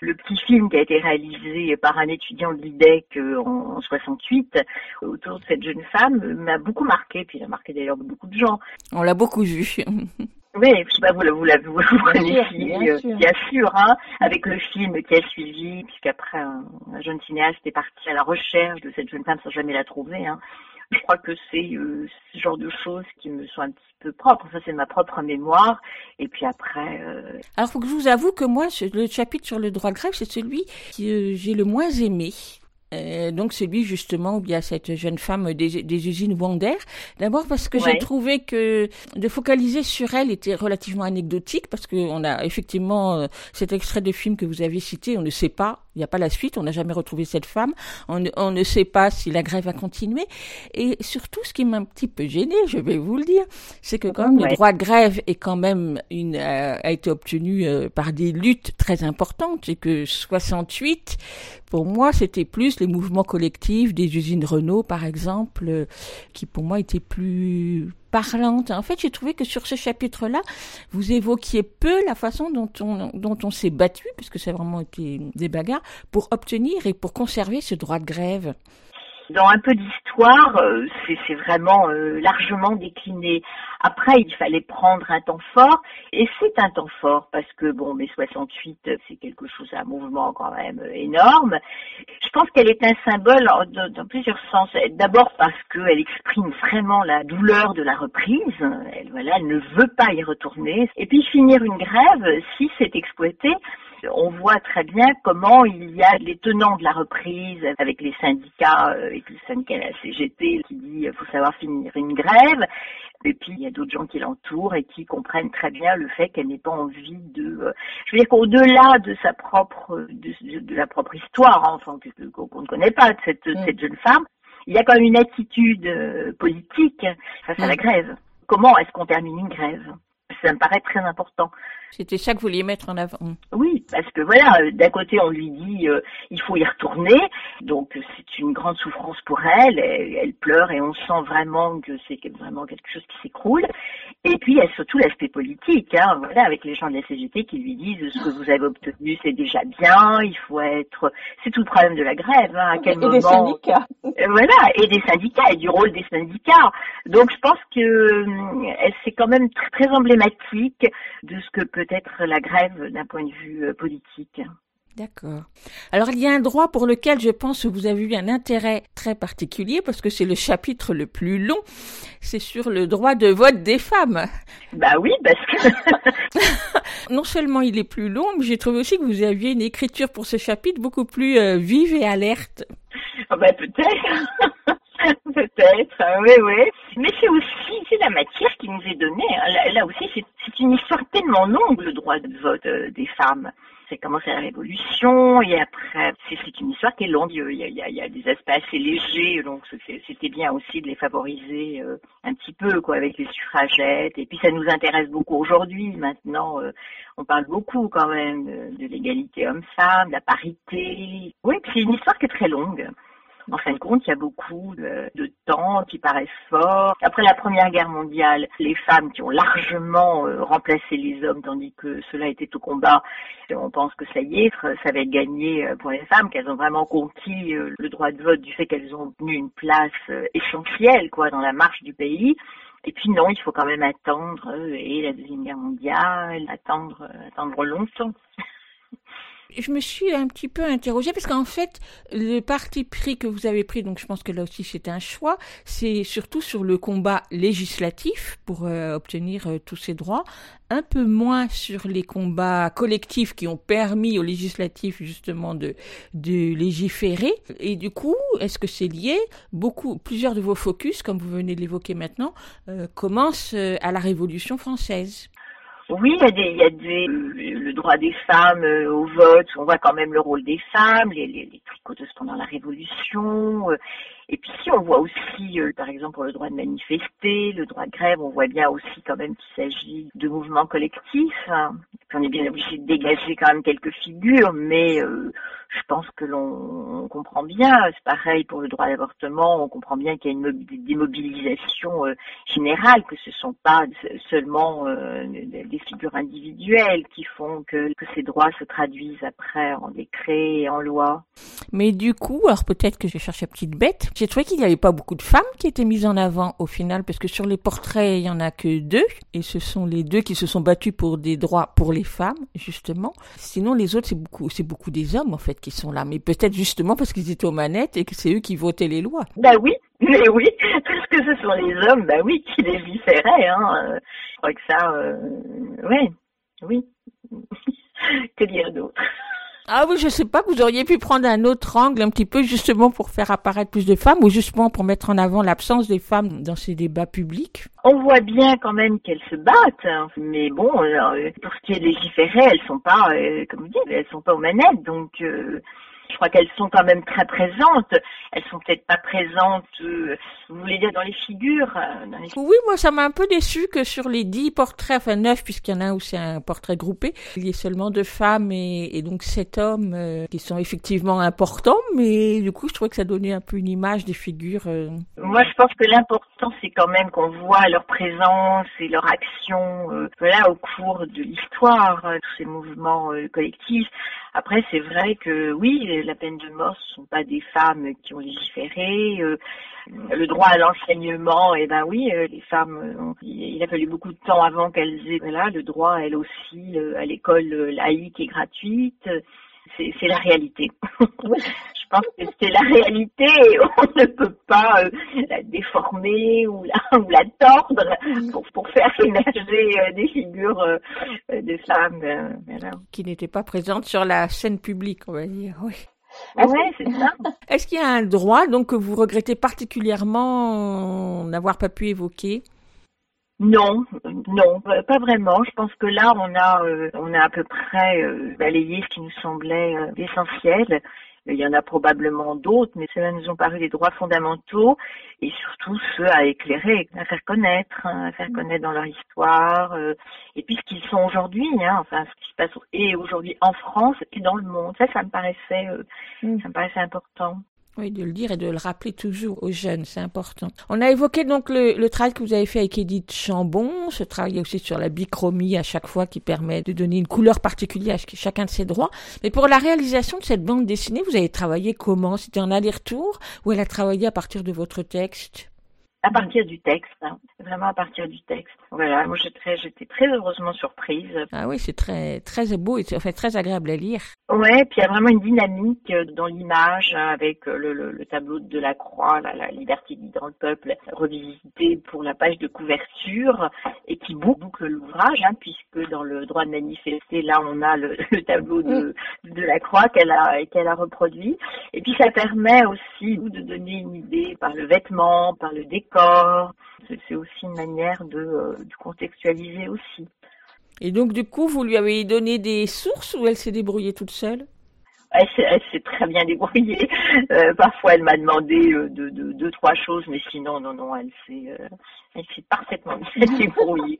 Le petit film qui a été réalisé par un étudiant de l'IDEC euh, en, en 68 autour de cette jeune femme m'a beaucoup marqué, puis il a marqué d'ailleurs beaucoup de gens. On l'a beaucoup vu. Oui, je sais pas, vous, vous, vous, vous connaissiez, bien euh, sûr. bien sûr, hein, avec le film qui a suivi, puisqu'après un, un jeune cinéaste est parti à la recherche de cette jeune femme sans jamais la trouver. Hein. Je crois que c'est euh, ce genre de choses qui me sont un petit peu propres. Ça, c'est ma propre mémoire. Et puis après, euh, Alors faut que je vous avoue que moi, le chapitre sur le droit de grève, c'est celui que euh, j'ai le moins aimé. Euh, donc celui justement où il y a cette jeune femme des, des usines Wander. D'abord parce que Ouais. j'ai trouvé que de focaliser sur elle était relativement anecdotique parce que on a effectivement euh, cet extrait de film que vous avez cité, on ne sait pas, il n'y a pas la suite, on n'a jamais retrouvé cette femme, on, ne- on ne sait pas si la grève a continué et surtout ce qui m'a un petit peu gêné, je vais vous le dire, c'est que quand même Ouais. le droit de grève est quand même une euh, a été obtenu euh, par des luttes très importantes et que 68 pour moi, c'était plus les mouvements collectifs des usines Renault, par exemple, euh, qui pour moi étaient plus parlantes. En fait, j'ai trouvé que sur ce chapitre-là, vous évoquiez peu la façon dont on, dont on s'est battu, puisque ça a vraiment été des bagarres, pour obtenir et pour conserver ce droit de grève. Dans un peu d'histoire, euh, c'est vraiment euh, largement décliné. Après, il fallait prendre un temps fort, et c'est un temps fort parce que bon, mai 68, euh, c'est quelque chose, un mouvement quand même énorme. Je pense qu'elle est un symbole dans plusieurs sens. D'abord parce qu'elle exprime vraiment la douleur de la reprise. Elle, voilà, elle ne veut pas y retourner. Et puis finir une grève, si c'est exploité, on voit très bien comment il y a les tenants de la reprise avec les syndicats, euh, avec le syndicat de la CGT qui dit qu'il faut savoir finir une grève. Et puis il y a d'autres gens qui l'entourent et qui comprennent très bien le fait qu'elle n'ait pas envie de. euh, je veux dire qu'au-delà de sa propre, de, de- la propre histoire, hein, enfin qu'on ne connaît pas de cette, Mm. cette jeune femme, il y a quand même une attitude euh, politique face à la Mm. grève. Comment est-ce qu'on termine une grève? Ça me paraît très important. C'était ça que vous vouliez mettre en avant. Oui, parce que voilà, euh, d'un côté on lui dit euh, il faut y retourner, donc euh, c'est une grande souffrance pour elle, elle, elle pleure et on sent vraiment que c'est vraiment quelque chose qui s'écroule. Et puis il y a surtout l'aspect politique, hein, voilà, avec les gens de la CGT qui lui disent ce que vous avez obtenu c'est déjà bien, il faut être, c'est tout le problème de la grève, hein, à quel moment. Euh, voilà, et des syndicats, et du rôle des syndicats. Donc je pense que euh, c'est quand même tr- très emblématique de ce que peut être la grève d'un point de vue euh, politique. D'accord. Alors il y a un droit pour lequel je pense que vous avez eu un intérêt très particulier parce que c'est le chapitre le plus long. C'est sur le droit de vote des femmes. Bah oui, parce que Non seulement il est plus long, mais j'ai trouvé aussi que vous aviez une écriture pour ce chapitre beaucoup plus euh, vive et alerte. Ah bah peut-être. Peut-être, ah oui, oui. Mais c'est aussi, c'est la matière qui nous est donnée. hein. Là, aussi, c'est une histoire tellement longue, le droit de vote euh, des femmes. C'est commencé à la Révolution, et après, c'est une histoire qui est longue. Il y a, il y a- il y a des aspects assez légers, donc c'était bien aussi de les favoriser euh, un petit peu, quoi, avec les suffragettes. Et puis ça nous intéresse beaucoup aujourd'hui. Maintenant, euh, on parle beaucoup quand même de, de l'égalité homme-femme, de la parité. Oui, c'est une histoire qui est très longue. En fin de compte, il y a beaucoup de, temps qui paraissent forts. Après la Première Guerre mondiale, les femmes qui ont largement euh, remplacé les hommes, tandis que cela était au combat, on pense que ça y est, ça va être gagné euh, pour les femmes, qu'elles ont vraiment conquis euh, le droit de vote du fait qu'elles ont tenu une place euh, essentielle quoi dans la marche du pays. Et puis non, il faut quand même attendre euh, et la deuxième guerre mondiale, attendre, euh, attendre longtemps. Je me suis un petit peu interrogée parce qu'en fait, le parti pris que vous avez pris, donc je pense que là aussi c'était un choix, c'est surtout sur le combat législatif pour euh, obtenir euh, tous ces droits, un peu moins sur les combats collectifs qui ont permis aux législatifs justement de, de légiférer. Et du coup, est-ce que c'est lié? Beaucoup, plusieurs de vos focus, comme vous venez de l'évoquer maintenant, euh, commencent à la Révolution française. Oui, il y a des, il y a des, le droit des femmes euh, au vote, on voit quand même le rôle des femmes, les, les, les tricoteuses pendant la Révolution. Et puis si on voit aussi, euh, par exemple, le droit de manifester, le droit de grève, on voit bien aussi quand même qu'il s'agit de mouvements collectifs. hein. On est bien obligé de dégager quand même quelques figures, mais euh, je pense que l'on on comprend bien, c'est pareil pour le droit à l'avortement, on comprend bien qu'il y a une mobi- démobilisation euh, générale, que ce sont pas se- seulement euh, des figures individuelles qui font que, que ces droits se traduisent après en décret et en loi. Mais du coup, alors peut-être que j'ai cherché la petite bête, j'ai trouvé qu'il n'y avait pas beaucoup de femmes qui étaient mises en avant au final, parce que sur les portraits, il y en a que deux, et ce sont les deux qui se sont battus pour des droits pour les femmes, justement. Sinon, les autres, c'est beaucoup, c'est beaucoup des hommes, en fait, qui sont là. Mais peut-être justement parce qu'ils étaient aux manettes et que c'est eux qui votaient les lois. Bah oui, mais oui, parce que ce sont les hommes, bah oui, qui légiféraient. Hein. Euh, Je crois que ça, euh, ouais, oui. que dire d'autre? Ah oui, je sais pas, vous auriez pu prendre un autre angle, un petit peu, justement pour faire apparaître plus de femmes, ou justement pour mettre en avant l'absence des femmes dans ces débats publics? On voit bien quand même qu'elles se battent, hein. mais bon, euh, pour ce qui est légiféré, elles sont pas, euh, comme vous dites, elles sont pas aux manettes, donc euh, je crois qu'elles sont quand même très présentes. Elles sont peut-être pas présentes, euh, vous voulez dire dans les figures, euh, dans les Oui, moi, ça m'a un peu déçu que sur les dix portraits, enfin neuf, puisqu'il y en a un où c'est un portrait groupé, il y ait seulement deux femmes et, et donc sept hommes euh, qui sont effectivement importants, mais du coup, je trouvais que ça donnait un peu une image des figures. euh. Moi, je pense que l'important, c'est quand même qu'on voit leur présence et leur action, euh, voilà, au cours de l'histoire, tous ces mouvements collectifs. Après, c'est vrai que oui, la peine de mort, ce sont pas des femmes qui ont légiféré. euh, le droit à l'enseignement, eh ben oui, euh, les femmes, euh, ont- il a fallu beaucoup de temps avant qu'elles aient, voilà, le droit, elles aussi, euh, à l'école euh, laïque et gratuite. C'est c'est la réalité. pense que c'est la réalité et on ne peut pas euh, la déformer ou la, ou la tordre pour, pour faire émerger euh, des figures euh, euh, de femmes. voilà. qui n'étaient pas présentes sur la scène publique, on va dire. Oui. Ah ouais, c'est ça. Est-ce qu'il y a un droit donc que vous regrettez particulièrement n'avoir pas pu évoquer? Non, non, pas vraiment. Je pense que là, on a, euh, on a à peu près euh, balayé ce qui nous semblait euh, essentiel. Il y en a probablement d'autres, mais ceux-là nous ont paru des droits fondamentaux et surtout ceux à éclairer, à faire connaître, hein, à faire connaître dans leur histoire, euh, et puis ce qu'ils sont aujourd'hui, hein, enfin ce qui se passe et aujourd'hui en France et dans le monde. Ça, ça me paraissait, euh, Mm. ça me paraissait important. Oui, de le dire et de le rappeler toujours aux jeunes, c'est important. On a évoqué donc le, travail que vous avez fait avec Edith Chambon, ce travail aussi sur la bichromie à chaque fois qui permet de donner une couleur particulière à ch- chacun de ses droits. Mais pour la réalisation de cette bande dessinée, vous avez travaillé comment? C'était en aller-retour ou elle a travaillé à partir de votre texte? À partir du texte, hein, vraiment à partir du texte. Voilà, moi j'étais très, j'étais très heureusement surprise. Ah oui, c'est très très beau et c'est en fait très agréable à lire. Ouais, puis il y a vraiment une dynamique euh, dans l'image avec euh, le, le, le tableau de la croix, la, la liberté dans le peuple, revisité pour la page de couverture et qui boucle l'ouvrage, hein, puisque dans le droit de manifester, là on a le, le tableau de, de la croix qu'elle a qu'elle a reproduit. Et puis ça permet aussi de donner une idée par le vêtement, par le décor. C'est aussi une manière de, euh, de contextualiser aussi. Et donc du coup, vous lui avez donné des sources ou elle s'est débrouillée toute seule? Elle s'est, très bien débrouillée. Euh, parfois, elle m'a demandé euh, de, de- deux, trois choses, mais sinon, non, non, elle s'est, euh, elle s'est parfaitement bien débrouillée.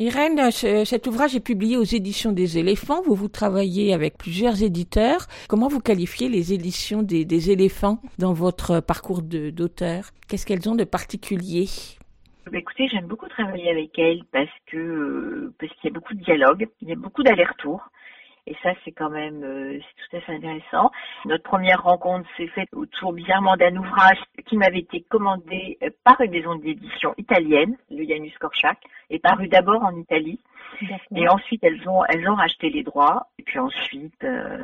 Irène, ce- cet ouvrage est publié aux éditions des éléphants. Vous vous travaillez avec plusieurs éditeurs. Comment vous qualifiez les éditions des, éléphants dans votre parcours d'auteur? Qu'est-ce qu'elles ont de particulier? Bah, écoutez, j'aime beaucoup travailler avec elle parce que euh, parce qu'il y a beaucoup de dialogue, il y a beaucoup d'allers-retours. Et ça, c'est quand même euh, tout à fait intéressant. Notre première rencontre s'est faite autour bizarrement d'un ouvrage qui m'avait été commandé euh, par une maison d'édition italienne, le Janus Korczak, et paru d'abord en Italie. Et ensuite, elles ont, elles ont racheté les droits. Et puis ensuite, euh,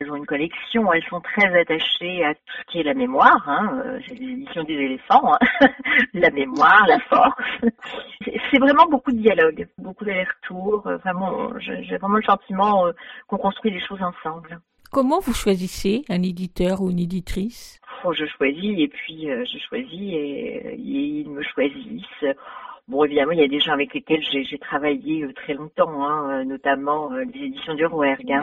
elles ont une collection. Elles sont très attachées à tout ce qui est la mémoire. Hein. euh, C'est des éditions des éléphants. hein. la mémoire, la force. C'est vraiment beaucoup de dialogue, beaucoup d'allers-retours. Euh, Vraiment, j'ai vraiment le sentiment qu'on construit des choses ensemble. Comment vous choisissez un éditeur ou une éditrice? Bon, je choisis et puis euh, je choisis et, et ils me choisissent. Bon, évidemment, il y a des gens avec lesquels j'ai travaillé euh, très longtemps, hein, euh, notamment euh, les éditions du Rouergue. hein.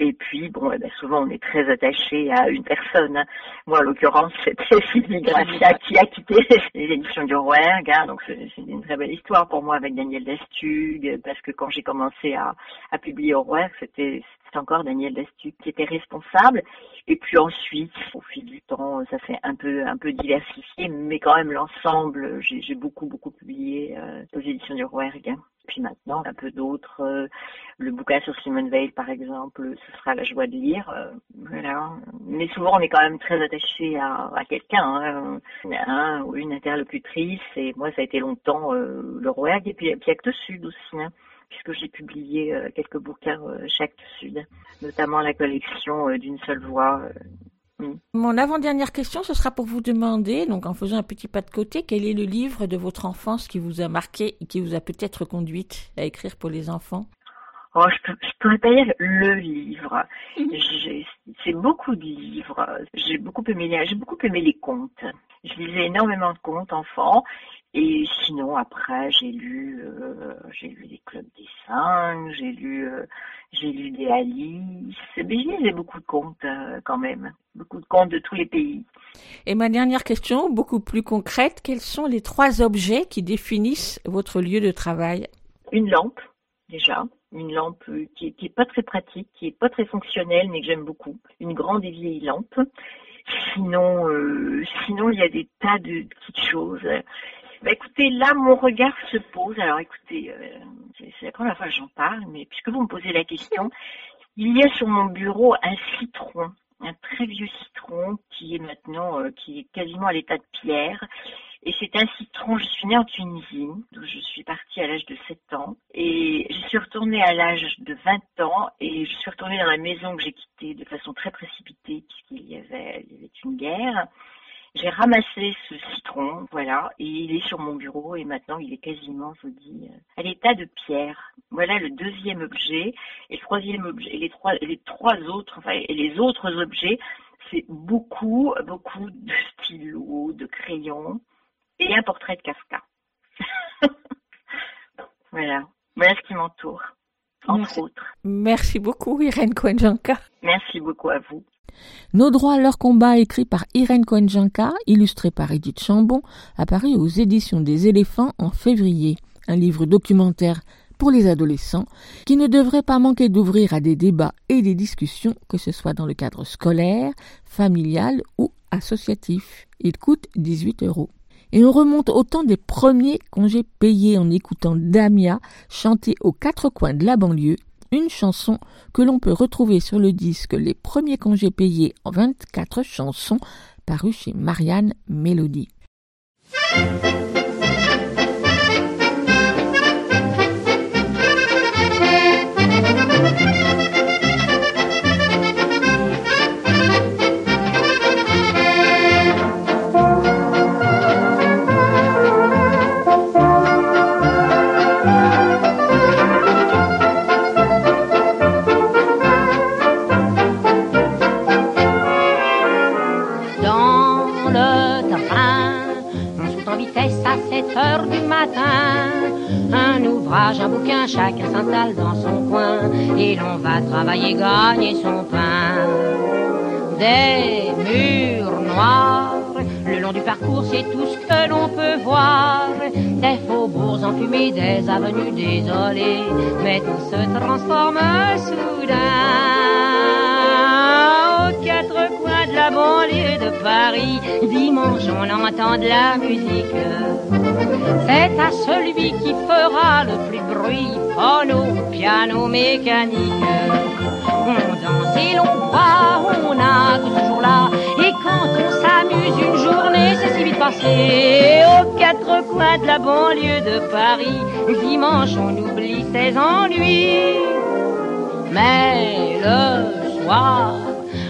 Et puis, bon, eh ben, souvent, on est très attaché à une personne. hein. Moi, en l'occurrence, c'était Sylvie Gracia qui a quitté les éditions du Rouergue. hein. Donc, c'est une très belle histoire pour moi avec Daniel Dastug, parce que quand j'ai commencé à, à publier au Rouergue, c'était c'était encore Daniel Dastug qui était responsable. Et puis ensuite, au fil du temps, ça s'est un peu un peu diversifié, mais quand même l'ensemble, j'ai j'ai beaucoup beaucoup publié euh, aux éditions du Rouergue. Puis maintenant, un peu d'autres. euh, le bouquin sur Simone Veil, par exemple, ce sera la joie de lire. euh, voilà. Mais souvent, on est quand même très attaché à, à quelqu'un, hein, un ou une interlocutrice. Et moi, ça a été longtemps euh, le Rouergue et puis, puis Actes Sud aussi. hein, puisque j'ai publié euh, quelques bouquins euh, Actes Sud, notamment la collection euh, d'une seule voix. euh, Mon avant-dernière question, ce sera pour vous demander, donc en faisant un petit pas de côté, quel est le livre de votre enfance qui vous a marqué et qui vous a peut-être conduite à écrire pour les enfants? Oh, je, peux, je pourrais pas dire le livre. C'est beaucoup de livres. J'ai beaucoup aimé, j'ai beaucoup aimé les contes. Je lisais énormément de contes enfants. Et sinon, après, j'ai lu, euh, j'ai lu des clubs des cinq, j'ai lu, euh, j'ai lu des Alice. Mais lisais beaucoup de contes euh, quand même, beaucoup de contes de tous les pays. Et ma dernière question, beaucoup plus concrète, quels sont les trois objets qui définissent votre lieu de travail? Une lampe, déjà. Une lampe qui qui est pas très pratique, qui est pas très fonctionnelle, mais que j'aime beaucoup. Une grande et vieille lampe. Sinon, euh, sinon il y a des tas de petites choses. Bah, écoutez, là, mon regard se pose. Alors, écoutez, euh, c'est la première fois que j'en parle, mais puisque vous me posez la question, il y a sur mon bureau un citron, un très vieux citron qui est maintenant, euh, qui est quasiment à l'état de pierre. Et c'est un citron, je suis née en Tunisie, d'où je suis partie à l'âge de 7 ans. Et je suis retournée à l'âge de 20 ans et je suis retournée dans la maison que j'ai quittée de façon très précipitée puisqu'il y avait une guerre. J'ai ramassé ce citron, voilà, et il est sur mon bureau et maintenant il est quasiment, je vous dis, euh, à l'état de pierre. Voilà le deuxième objet. Et le troisième objet, et les trois, les trois autres, enfin, et les autres objets, c'est beaucoup, beaucoup de stylos, de crayons et un portrait de Kafka. voilà. Voilà ce qui m'entoure, entre Merci. autres. Merci beaucoup Irène Cohen-Janka. Merci beaucoup à vous. Nos droits, leur combat, écrit par Irène Cohen-Janka, illustré par Edith Chambon, apparu aux éditions des éléphants en février. Un livre documentaire pour les adolescents qui ne devrait pas manquer d'ouvrir à des débats et des discussions, que ce soit dans le cadre scolaire, familial ou associatif. Il coûte 18 euros. Et on remonte au temps des premiers congés payés en écoutant Damia chanter aux quatre coins de la banlieue une chanson que l'on peut retrouver sur le disque Les premiers congés payés en 24 chansons paru chez Marianne Mélodie. Un bouquin, chacun s'installe dans son coin et l'on va travailler, gagner son pain. Des murs noirs, le long du parcours, c'est tout ce que l'on peut voir. des faubourgs enfumés, des avenues désolées, mais tout se transforme soudain coins de la banlieue de Paris. Dimanche, on entend de la musique. C'est à celui qui fera le plus bruit, phono, piano, mécanique. On danse et l'on boit, on a ce jour-là. Et quand on s'amuse une journée, c'est si vite passé. Aux quatre coins de la banlieue de Paris, dimanche, on oublie ses ennuis. Mais le soir,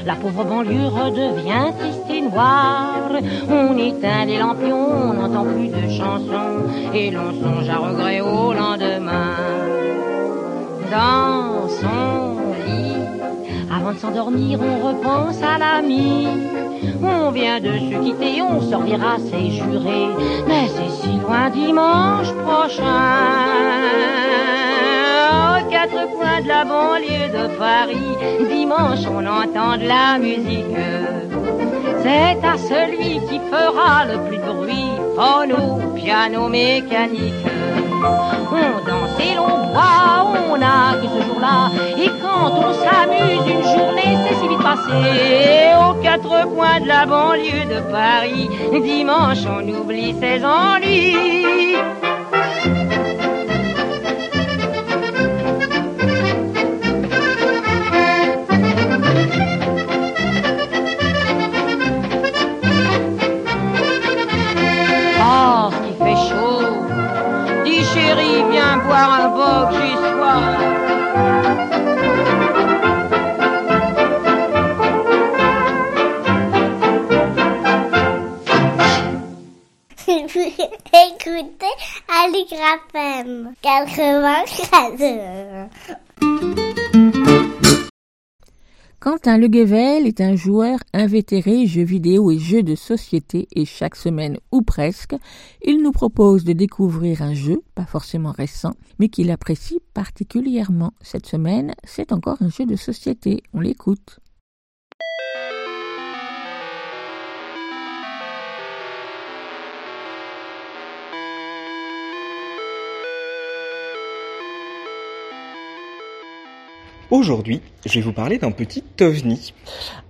la pauvre banlieue redevient triste et noire. On éteint les lampions, on n'entend plus de chansons et l'on songe à regret au lendemain. Dans son lit, avant de s'endormir, on repense à l'ami. On vient de se quitter, on sortira, c'est juré, mais c'est si loin dimanche prochain. Quatre coins de la banlieue de Paris, dimanche on entend de la musique. C'est à celui qui fera le plus de bruit, phono, piano, mécanique. On danse et l'on boit, on a que ce jour-là. Et quand on s'amuse une journée, c'est si vite passé. Aux quatre coins de la banlieue de Paris, dimanche on oublie ses ennuis. Écoutez Aligraphem 94. Quentin Leguevel est un joueur invétéré jeux vidéo et jeux de société et chaque semaine ou presque, il nous propose de découvrir un jeu, pas forcément récent, mais qu'il apprécie particulièrement. Cette semaine, c'est encore un jeu de société. On l'écoute. Aujourd'hui, je vais vous parler d'un petit ovni.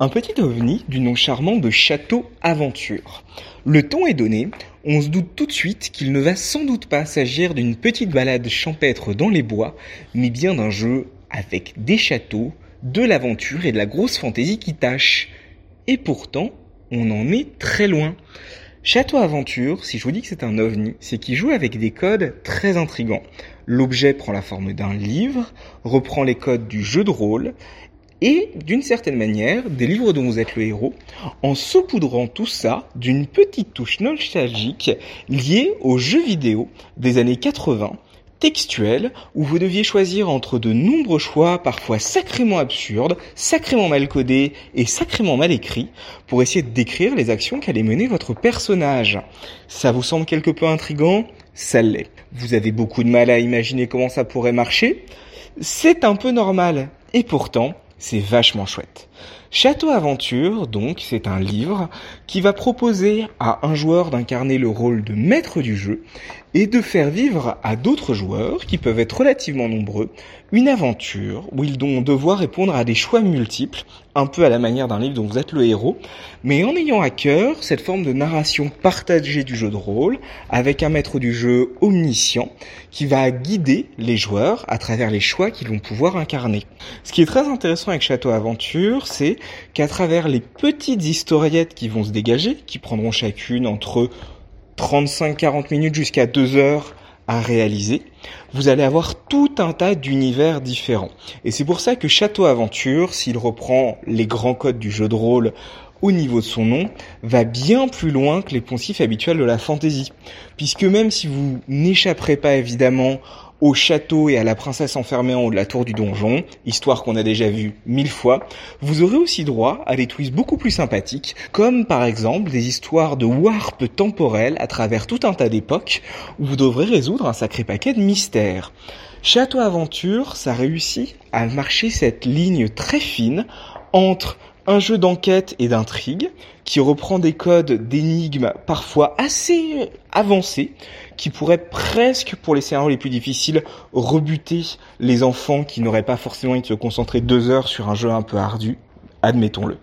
Un petit ovni du nom charmant de Château Aventure. Le ton est donné, on se doute tout de suite qu'il ne va sans doute pas s'agir d'une petite balade champêtre dans les bois, mais bien d'un jeu avec des châteaux, de l'aventure et de la grosse fantaisie qui tâche. Et pourtant, on en est très loin. Château Aventure, si je vous dis que c'est un ovni, c'est qu'il joue avec des codes très intrigants. L'objet prend la forme d'un livre, reprend les codes du jeu de rôle, et d'une certaine manière, des livres dont vous êtes le héros, en saupoudrant tout ça d'une petite touche nostalgique liée aux jeux vidéo des années 80, textuels, où vous deviez choisir entre de nombreux choix, parfois sacrément absurdes, sacrément mal codés et sacrément mal écrits, pour essayer de décrire les actions qu'allait mener votre personnage. Ça vous semble quelque peu intrigant? Ça l'est. Vous avez beaucoup de mal à imaginer comment ça pourrait marcher? C'est un peu normal. Et pourtant, c'est vachement chouette. Château Aventure, donc, c'est un livre qui va proposer à un joueur d'incarner le rôle de maître du jeu et de faire vivre à d'autres joueurs, qui peuvent être relativement nombreux, une aventure où ils vont devoir répondre à des choix multiples, un peu à la manière d'un livre dont vous êtes le héros, mais en ayant à cœur cette forme de narration partagée du jeu de rôle, avec un maître du jeu omniscient, qui va guider les joueurs à travers les choix qu'ils vont pouvoir incarner. Ce qui est très intéressant avec Château Aventure, c'est qu'à travers les petites historiettes qui vont se dégager, qui prendront chacune entre 35-40 minutes jusqu'à 2 heures à réaliser, vous allez avoir tout un tas d'univers différents. Et c'est pour ça que Château Aventure, s'il reprend les grands codes du jeu de rôle au niveau de son nom, va bien plus loin que les poncifs habituels de la fantasy. Puisque même si vous n'échapperez pas évidemment au château et à la princesse enfermée en haut de la tour du donjon, histoire qu'on a déjà vue mille fois, vous aurez aussi droit à des twists beaucoup plus sympathiques, comme par exemple des histoires de warp temporel à travers tout un tas d'époques, où vous devrez résoudre un sacré paquet de mystères. Château Aventure, ça réussit à marcher cette ligne très fine entre un jeu d'enquête et d'intrigue, qui reprend des codes d'énigmes parfois assez avancés, qui pourraient presque, pour les scénarios les plus difficiles, rebuter les enfants qui n'auraient pas forcément envie de se concentrer deux heures sur un jeu un peu ardu admettons-le.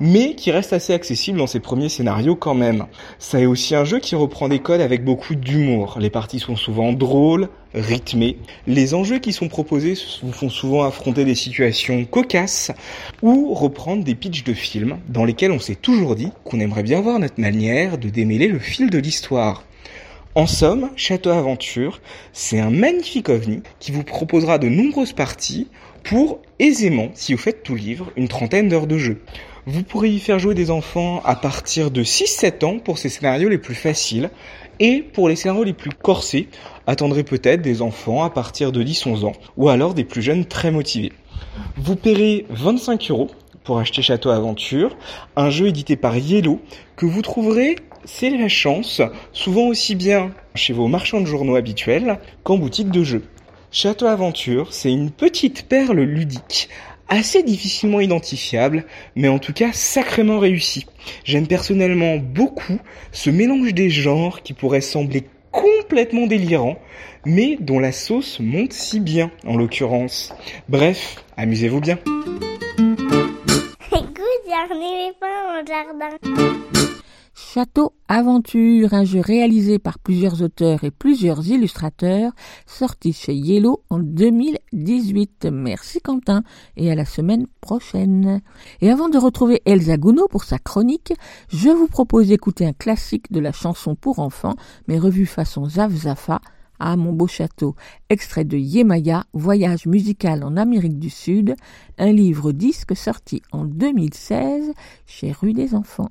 Mais qui reste assez accessible dans ses premiers scénarios quand même. Ça est aussi un jeu qui reprend des codes avec beaucoup d'humour. Les parties sont souvent drôles, rythmées. Les enjeux qui sont proposés vous font souvent affronter des situations cocasses ou reprendre des pitchs de films dans lesquels on s'est toujours dit qu'on aimerait bien voir notre manière de démêler le fil de l'histoire. En somme, Château Aventure, c'est un magnifique ovni qui vous proposera de nombreuses parties pour aisément, si vous faites tout livre, une trentaine d'heures de jeu. Vous pourrez y faire jouer des enfants à partir de 6-7 ans pour ces scénarios les plus faciles, et pour les scénarios les plus corsés, attendrez peut-être des enfants à partir de 10-11 ans, ou alors des plus jeunes très motivés. Vous paierez 25 euros pour acheter Château Aventure, un jeu édité par Yellow que vous trouverez, c'est la chance, souvent aussi bien chez vos marchands de journaux habituels qu'en boutique de jeux. Château Aventure, c'est une petite perle ludique, assez difficilement identifiable, mais en tout cas sacrément réussie. J'aime personnellement beaucoup ce mélange des genres qui pourrait sembler complètement délirant, mais dont la sauce monte si bien en l'occurrence. Bref, amusez-vous bien. Écoute, un éléphant au jardin. Château Aventure, un jeu réalisé par plusieurs auteurs et plusieurs illustrateurs, sorti chez Yellow en 2018. Merci Quentin et à la semaine prochaine. Et avant de retrouver Elsa Gounod pour sa chronique, je vous propose d'écouter un classique de la chanson pour enfants, mais revu façon Zaf Zafa, à mon beau château, extrait de Yemaya, Voyage musical en Amérique du Sud, un livre disque sorti en 2016 chez Rue des Enfants.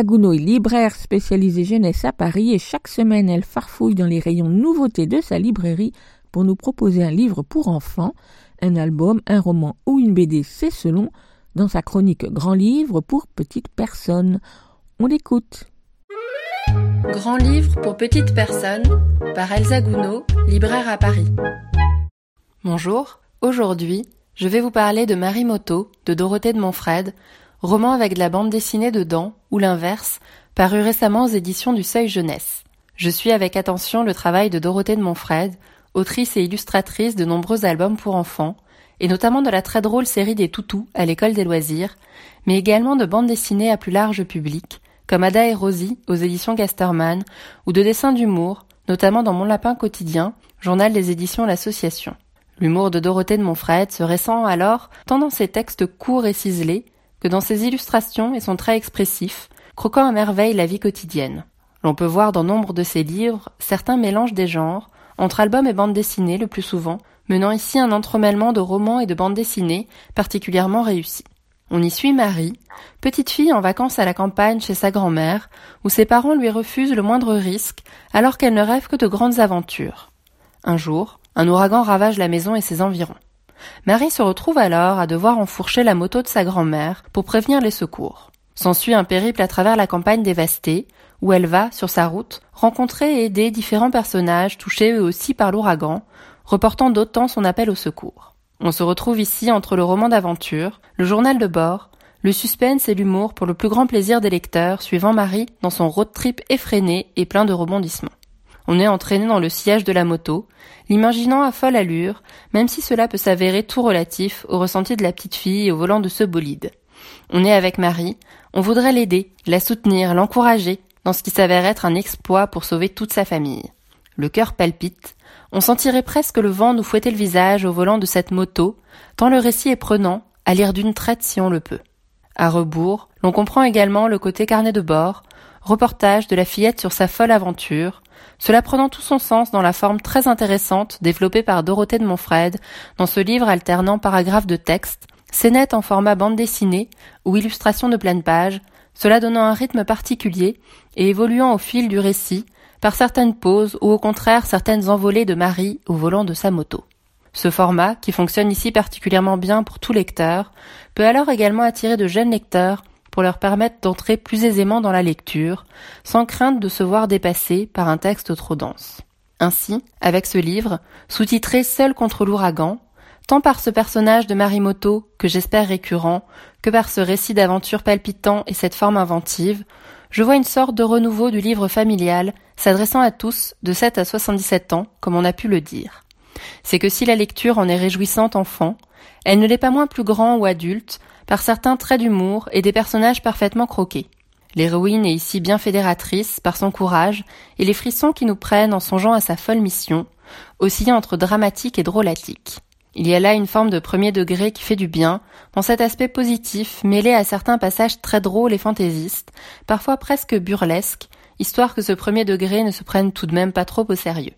Elsa Gounod est libraire spécialisée jeunesse à Paris et chaque semaine elle farfouille dans les rayons nouveautés de sa librairie pour nous proposer un livre pour enfants, un album, un roman ou une BD, c'est selon, dans sa chronique Grand livre pour petites personnes. On l'écoute. Grand livre pour petites personnes par Elsa Gounod, libraire à Paris. Bonjour, aujourd'hui, je vais vous parler de Marimoto de Dorothée de Montfred, roman avec de la bande dessinée dedans, ou l'inverse, paru récemment aux éditions du Seuil Jeunesse. Je suis avec attention le travail de Dorothée de Montfred, autrice et illustratrice de nombreux albums pour enfants, et notamment de la très drôle série des toutous à l'école des loisirs, mais également de bandes dessinées à plus large public, comme Ada et Rosie aux éditions Gasterman, ou de dessins d'humour, notamment dans Mon Lapin quotidien, journal des éditions L'Association. L'humour de Dorothée de Montfred se ressent alors tant dans ses textes courts et ciselés que dans ses illustrations et son trait expressif, croquant à merveille la vie quotidienne. L'on peut voir dans nombre de ses livres certains mélanges des genres, entre albums et bandes dessinées le plus souvent, menant ici un entremêlement de romans et de bandes dessinées particulièrement réussi. On y suit Marie, petite fille en vacances à la campagne chez sa grand-mère, où ses parents lui refusent le moindre risque, alors qu'elle ne rêve que de grandes aventures. Un jour, un ouragan ravage la maison et ses environs. Marie se retrouve alors à devoir enfourcher la moto de sa grand-mère pour prévenir les secours. S'ensuit un périple à travers la campagne dévastée, où elle va, sur sa route, rencontrer et aider différents personnages touchés eux aussi par l'ouragan, reportant d'autant son appel au secours. On se retrouve ici entre le roman d'aventure, le journal de bord, le suspense et l'humour pour le plus grand plaisir des lecteurs suivant Marie dans son road trip effréné et plein de rebondissements. On est entraîné dans le sillage de la moto, l'imaginant à folle allure, même si cela peut s'avérer tout relatif au ressenti de la petite fille au volant de ce bolide. On est avec Marie, on voudrait l'aider, la soutenir, l'encourager, dans ce qui s'avère être un exploit pour sauver toute sa famille. Le cœur palpite, on sentirait presque le vent nous fouetter le visage au volant de cette moto, tant le récit est prenant, à lire d'une traite si on le peut. À rebours, l'on comprend également le côté carnet de bord, reportage de la fillette sur sa folle aventure, cela prenant tout son sens dans la forme très intéressante développée par Dorothée de Montfred dans ce livre alternant paragraphes de texte, scénettes en format bande dessinée ou illustration de pleine page, cela donnant un rythme particulier et évoluant au fil du récit par certaines pauses ou au contraire certaines envolées de Marie au volant de sa moto. Ce format, qui fonctionne ici particulièrement bien pour tout lecteur, peut alors également attirer de jeunes lecteurs pour leur permettre d'entrer plus aisément dans la lecture, sans crainte de se voir dépassé par un texte trop dense. Ainsi, avec ce livre, sous-titré Seul contre l'ouragan, tant par ce personnage de Marimoto, que j'espère récurrent, que par ce récit d'aventure palpitant et cette forme inventive, je vois une sorte de renouveau du livre familial, s'adressant à tous, de 7 à 77 ans, comme on a pu le dire. C'est que si la lecture en est réjouissante enfant, elle ne l'est pas moins plus grand ou adulte, par certains traits d'humour et des personnages parfaitement croqués. L'héroïne est ici bien fédératrice par son courage et les frissons qui nous prennent en songeant à sa folle mission, oscillant entre dramatique et drôlatique. Il y a là une forme de premier degré qui fait du bien, dans cet aspect positif mêlé à certains passages très drôles et fantaisistes, parfois presque burlesques, histoire que ce premier degré ne se prenne tout de même pas trop au sérieux.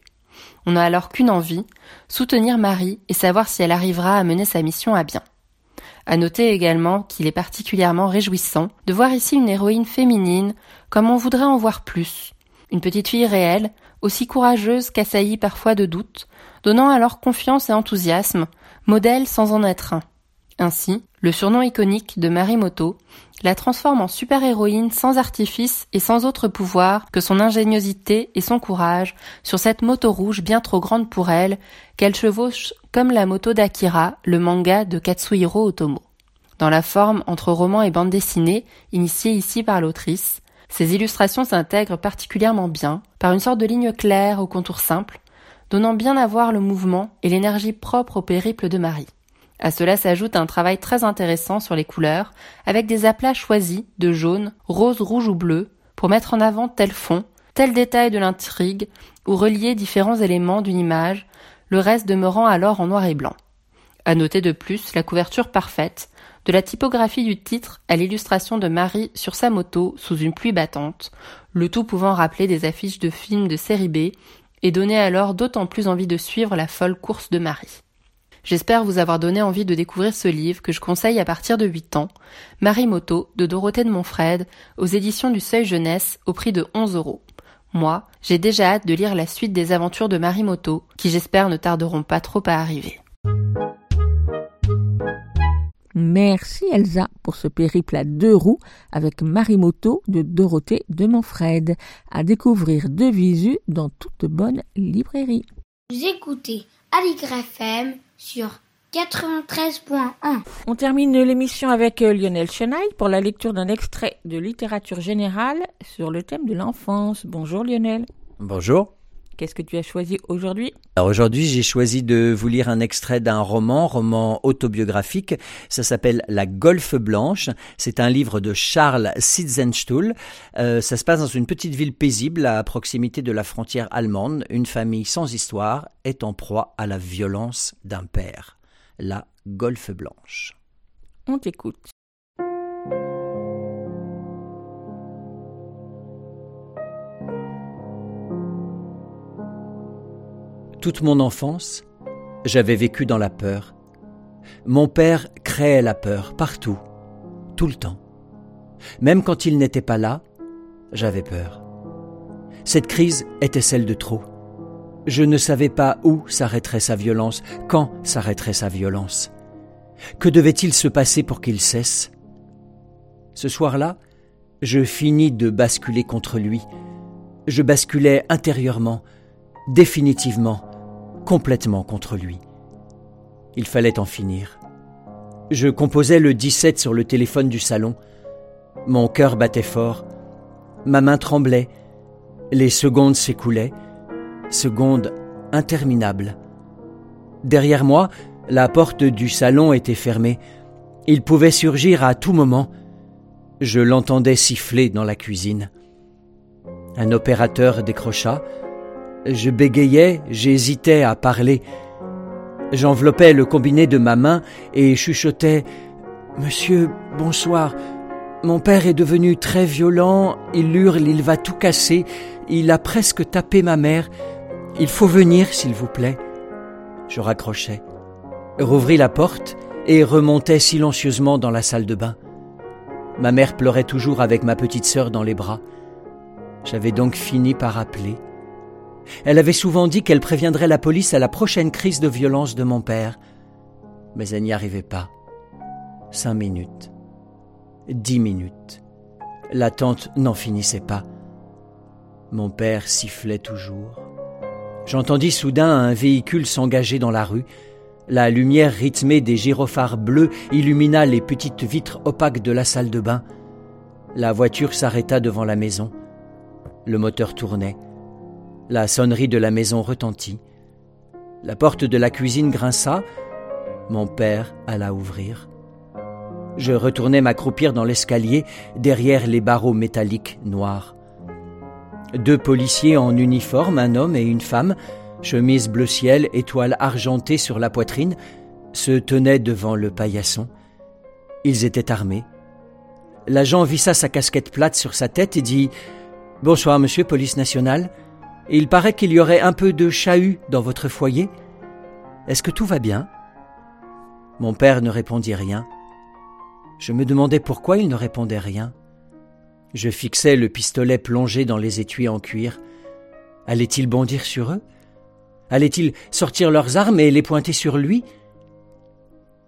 On n'a alors qu'une envie, soutenir Marie et savoir si elle arrivera à mener sa mission à bien. À noter également qu'il est particulièrement réjouissant de voir ici une héroïne féminine comme on voudrait en voir plus. Une petite fille réelle, aussi courageuse qu'assaillie parfois de doutes, donnant alors confiance et enthousiasme, modèle sans en être un. Ainsi, le surnom iconique de Marimoto la transforme en super-héroïne sans artifice et sans autre pouvoir que son ingéniosité et son courage sur cette moto rouge bien trop grande pour elle, qu'elle chevauche comme la moto d'Akira, le manga de Katsuhiro Otomo. Dans la forme entre roman et bande dessinée, initiée ici par l'autrice, ces illustrations s'intègrent particulièrement bien, par une sorte de ligne claire au contour simple, donnant bien à voir le mouvement et l'énergie propre au périple de Marie. À cela s'ajoute un travail très intéressant sur les couleurs, avec des aplats choisis de jaune, rose, rouge ou bleu, pour mettre en avant tel fond, tel détail de l'intrigue, ou relier différents éléments d'une image, le reste demeurant alors en noir et blanc. À noter de plus la couverture parfaite, de la typographie du titre à l'illustration de Marie sur sa moto sous une pluie battante, le tout pouvant rappeler des affiches de films de série B et donner alors d'autant plus envie de suivre la folle course de Marie. J'espère vous avoir donné envie de découvrir ce livre que je conseille à partir de 8 ans, Marie Moto de Dorothée de Montfred, aux éditions du Seuil Jeunesse au prix de 11 euros. Moi, j'ai déjà hâte de lire la suite des aventures de Marie Moto, qui j'espère ne tarderont pas trop à arriver. Merci Elsa pour ce périple à deux roues avec Marimoto de Dorothée de Montfred, à découvrir de visu dans toute bonne librairie. Vous écoutez Aligre FM sur 93.1. On termine l'émission avec euh, Lionel Chenaille pour la lecture d'un extrait de littérature générale sur le thème de l'enfance. Bonjour Lionel. Bonjour. Qu'est-ce que tu as choisi aujourd'hui? Alors aujourd'hui, j'ai choisi de vous lire un extrait d'un roman, roman autobiographique. Ça s'appelle La Golfe Blanche. C'est un livre de Charles Sitzenstuhl. Euh, ça se passe dans une petite ville paisible à proximité de la frontière allemande. Une famille sans histoire est en proie à la violence d'un père. La Golfe Blanche. On t'écoute. Toute mon enfance, j'avais vécu dans la peur. Mon père créait la peur partout, tout le temps. Même quand il n'était pas là, j'avais peur. Cette crise était celle de trop. Je ne savais pas où s'arrêterait sa violence, quand s'arrêterait sa violence. Que devait-il se passer pour qu'il cesse? Ce soir-là, je finis de basculer contre lui. Je basculais intérieurement, définitivement, complètement contre lui. Il fallait en finir. Je composais le 17 sur le téléphone du salon. Mon cœur battait fort. Ma main tremblait. Les secondes s'écoulaient. Secondes interminables. Derrière moi, la porte du salon était fermée. Il pouvait surgir à tout moment. Je l'entendais siffler dans la cuisine. Un opérateur décrocha. Je bégayais, j'hésitais à parler. J'enveloppais le combiné de ma main et chuchotais Monsieur, bonsoir. Mon père est devenu très violent, il hurle, il va tout casser, il a presque tapé ma mère. Il faut venir, s'il vous plaît. Je raccrochais, rouvris la porte et remontais silencieusement dans la salle de bain. Ma mère pleurait toujours avec ma petite sœur dans les bras. J'avais donc fini par appeler. Elle avait souvent dit qu'elle préviendrait la police à la prochaine crise de violence de mon père. Mais elle n'y arrivait pas. Cinq minutes. Dix minutes. L'attente n'en finissait pas. Mon père sifflait toujours. J'entendis soudain un véhicule s'engager dans la rue. La lumière rythmée des gyrophares bleus illumina les petites vitres opaques de la salle de bain. La voiture s'arrêta devant la maison. Le moteur tournait. La sonnerie de la maison retentit. La porte de la cuisine grinça. Mon père alla ouvrir. Je retournai m'accroupir dans l'escalier derrière les barreaux métalliques noirs. Deux policiers en uniforme, un homme et une femme, chemise bleu ciel, étoile argentée sur la poitrine, se tenaient devant le paillasson. Ils étaient armés. L'agent vissa sa casquette plate sur sa tête et dit Bonsoir, monsieur, police nationale. Il paraît qu'il y aurait un peu de chahut dans votre foyer. Est-ce que tout va bien? Mon père ne répondit rien. Je me demandais pourquoi il ne répondait rien. Je fixais le pistolet plongé dans les étuis en cuir. Allait-il bondir sur eux? Allait-il sortir leurs armes et les pointer sur lui?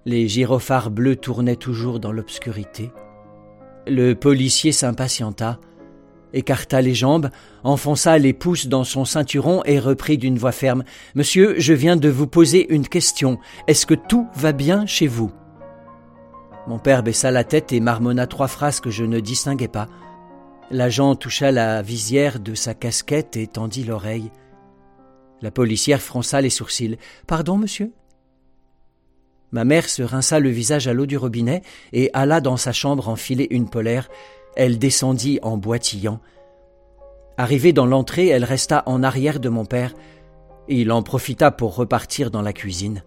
Les gyrophares bleus tournaient toujours dans l'obscurité. Le policier s'impatienta, écarta les jambes, enfonça les pouces dans son ceinturon et reprit d'une voix ferme. Monsieur, je viens de vous poser une question. Est-ce que tout va bien chez vous? Mon père baissa la tête et marmonna trois phrases que je ne distinguais pas. L'agent toucha la visière de sa casquette et tendit l'oreille. La policière fronça les sourcils. Pardon, monsieur? Ma mère se rinça le visage à l'eau du robinet et alla dans sa chambre enfiler une polaire. Elle descendit en boitillant. Arrivée dans l'entrée, elle resta en arrière de mon père. Il en profita pour repartir dans la cuisine.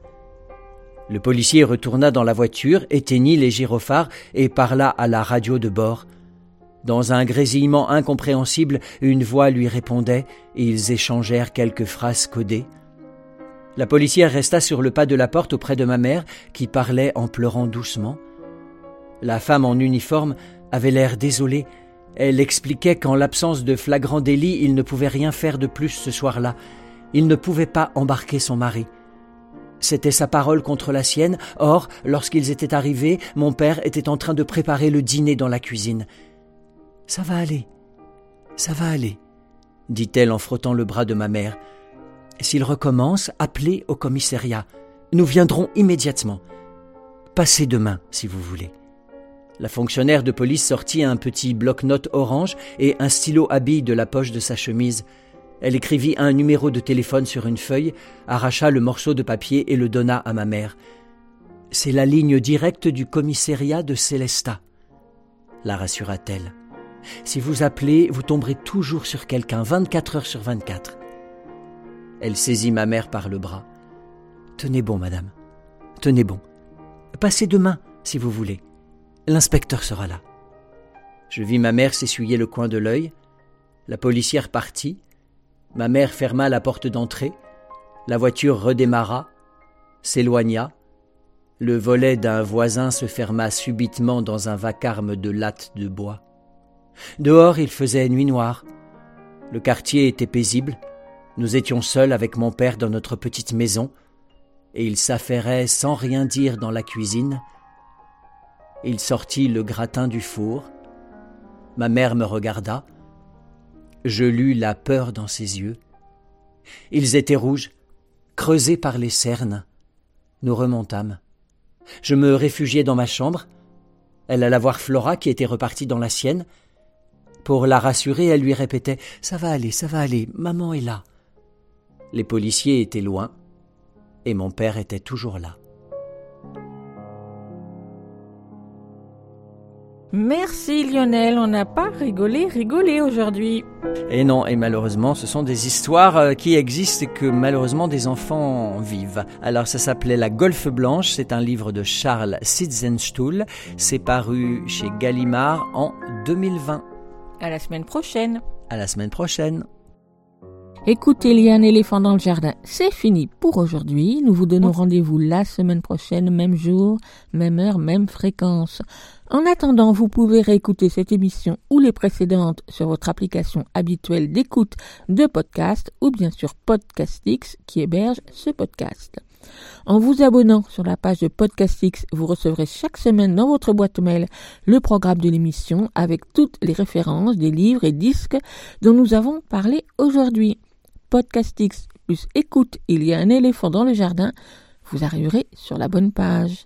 Le policier retourna dans la voiture, éteignit les gyrophares et parla à la radio de bord. Dans un grésillement incompréhensible, une voix lui répondait et ils échangèrent quelques phrases codées. La policière resta sur le pas de la porte auprès de ma mère, qui parlait en pleurant doucement. La femme en uniforme avait l'air désolée. Elle expliquait qu'en l'absence de flagrant délit, il ne pouvait rien faire de plus ce soir-là. Il ne pouvait pas embarquer son mari. C'était sa parole contre la sienne. Or, lorsqu'ils étaient arrivés, mon père était en train de préparer le dîner dans la cuisine. Ça va aller. Ça va aller, dit-elle en frottant le bras de ma mère. S'il recommence, appelez au commissariat. Nous viendrons immédiatement. Passez demain, si vous voulez. La fonctionnaire de police sortit un petit bloc-notes orange et un stylo à de la poche de sa chemise. Elle écrivit un numéro de téléphone sur une feuille, arracha le morceau de papier et le donna à ma mère. C'est la ligne directe du commissariat de Célestat, la rassura-t-elle. Si vous appelez, vous tomberez toujours sur quelqu'un, 24 heures sur 24. Elle saisit ma mère par le bras. Tenez bon, madame. Tenez bon. Passez demain, si vous voulez. L'inspecteur sera là. Je vis ma mère s'essuyer le coin de l'œil. La policière partit. Ma mère ferma la porte d'entrée. La voiture redémarra, s'éloigna. Le volet d'un voisin se ferma subitement dans un vacarme de lattes de bois. Dehors, il faisait nuit noire. Le quartier était paisible. Nous étions seuls avec mon père dans notre petite maison, et il s'affairait sans rien dire dans la cuisine. Il sortit le gratin du four. Ma mère me regarda. Je lus la peur dans ses yeux. Ils étaient rouges, creusés par les cernes. Nous remontâmes. Je me réfugiai dans ma chambre. Elle alla voir Flora qui était repartie dans la sienne. Pour la rassurer, elle lui répétait Ça va aller, ça va aller, maman est là. Les policiers étaient loin, et mon père était toujours là. Merci Lionel, on n'a pas rigolé, rigolé aujourd'hui. Et non, et malheureusement, ce sont des histoires euh, qui existent et que malheureusement des enfants vivent. Alors ça s'appelait La Golfe Blanche, c'est un livre de Charles Sitzenstuhl, c'est paru chez Gallimard en 2020. À la semaine prochaine. À la semaine prochaine. Écoutez, il y a un éléphant dans le jardin. C'est fini pour aujourd'hui. Nous vous donnons rendez-vous la semaine prochaine, même jour, même heure, même fréquence. En attendant, vous pouvez réécouter cette émission ou les précédentes sur votre application habituelle d'écoute de podcast ou bien sur Podcastix qui héberge ce podcast. En vous abonnant sur la page de Podcastix, vous recevrez chaque semaine dans votre boîte mail le programme de l'émission avec toutes les références des livres et disques dont nous avons parlé aujourd'hui. Podcastix plus écoute, il y a un éléphant dans le jardin, vous arriverez sur la bonne page.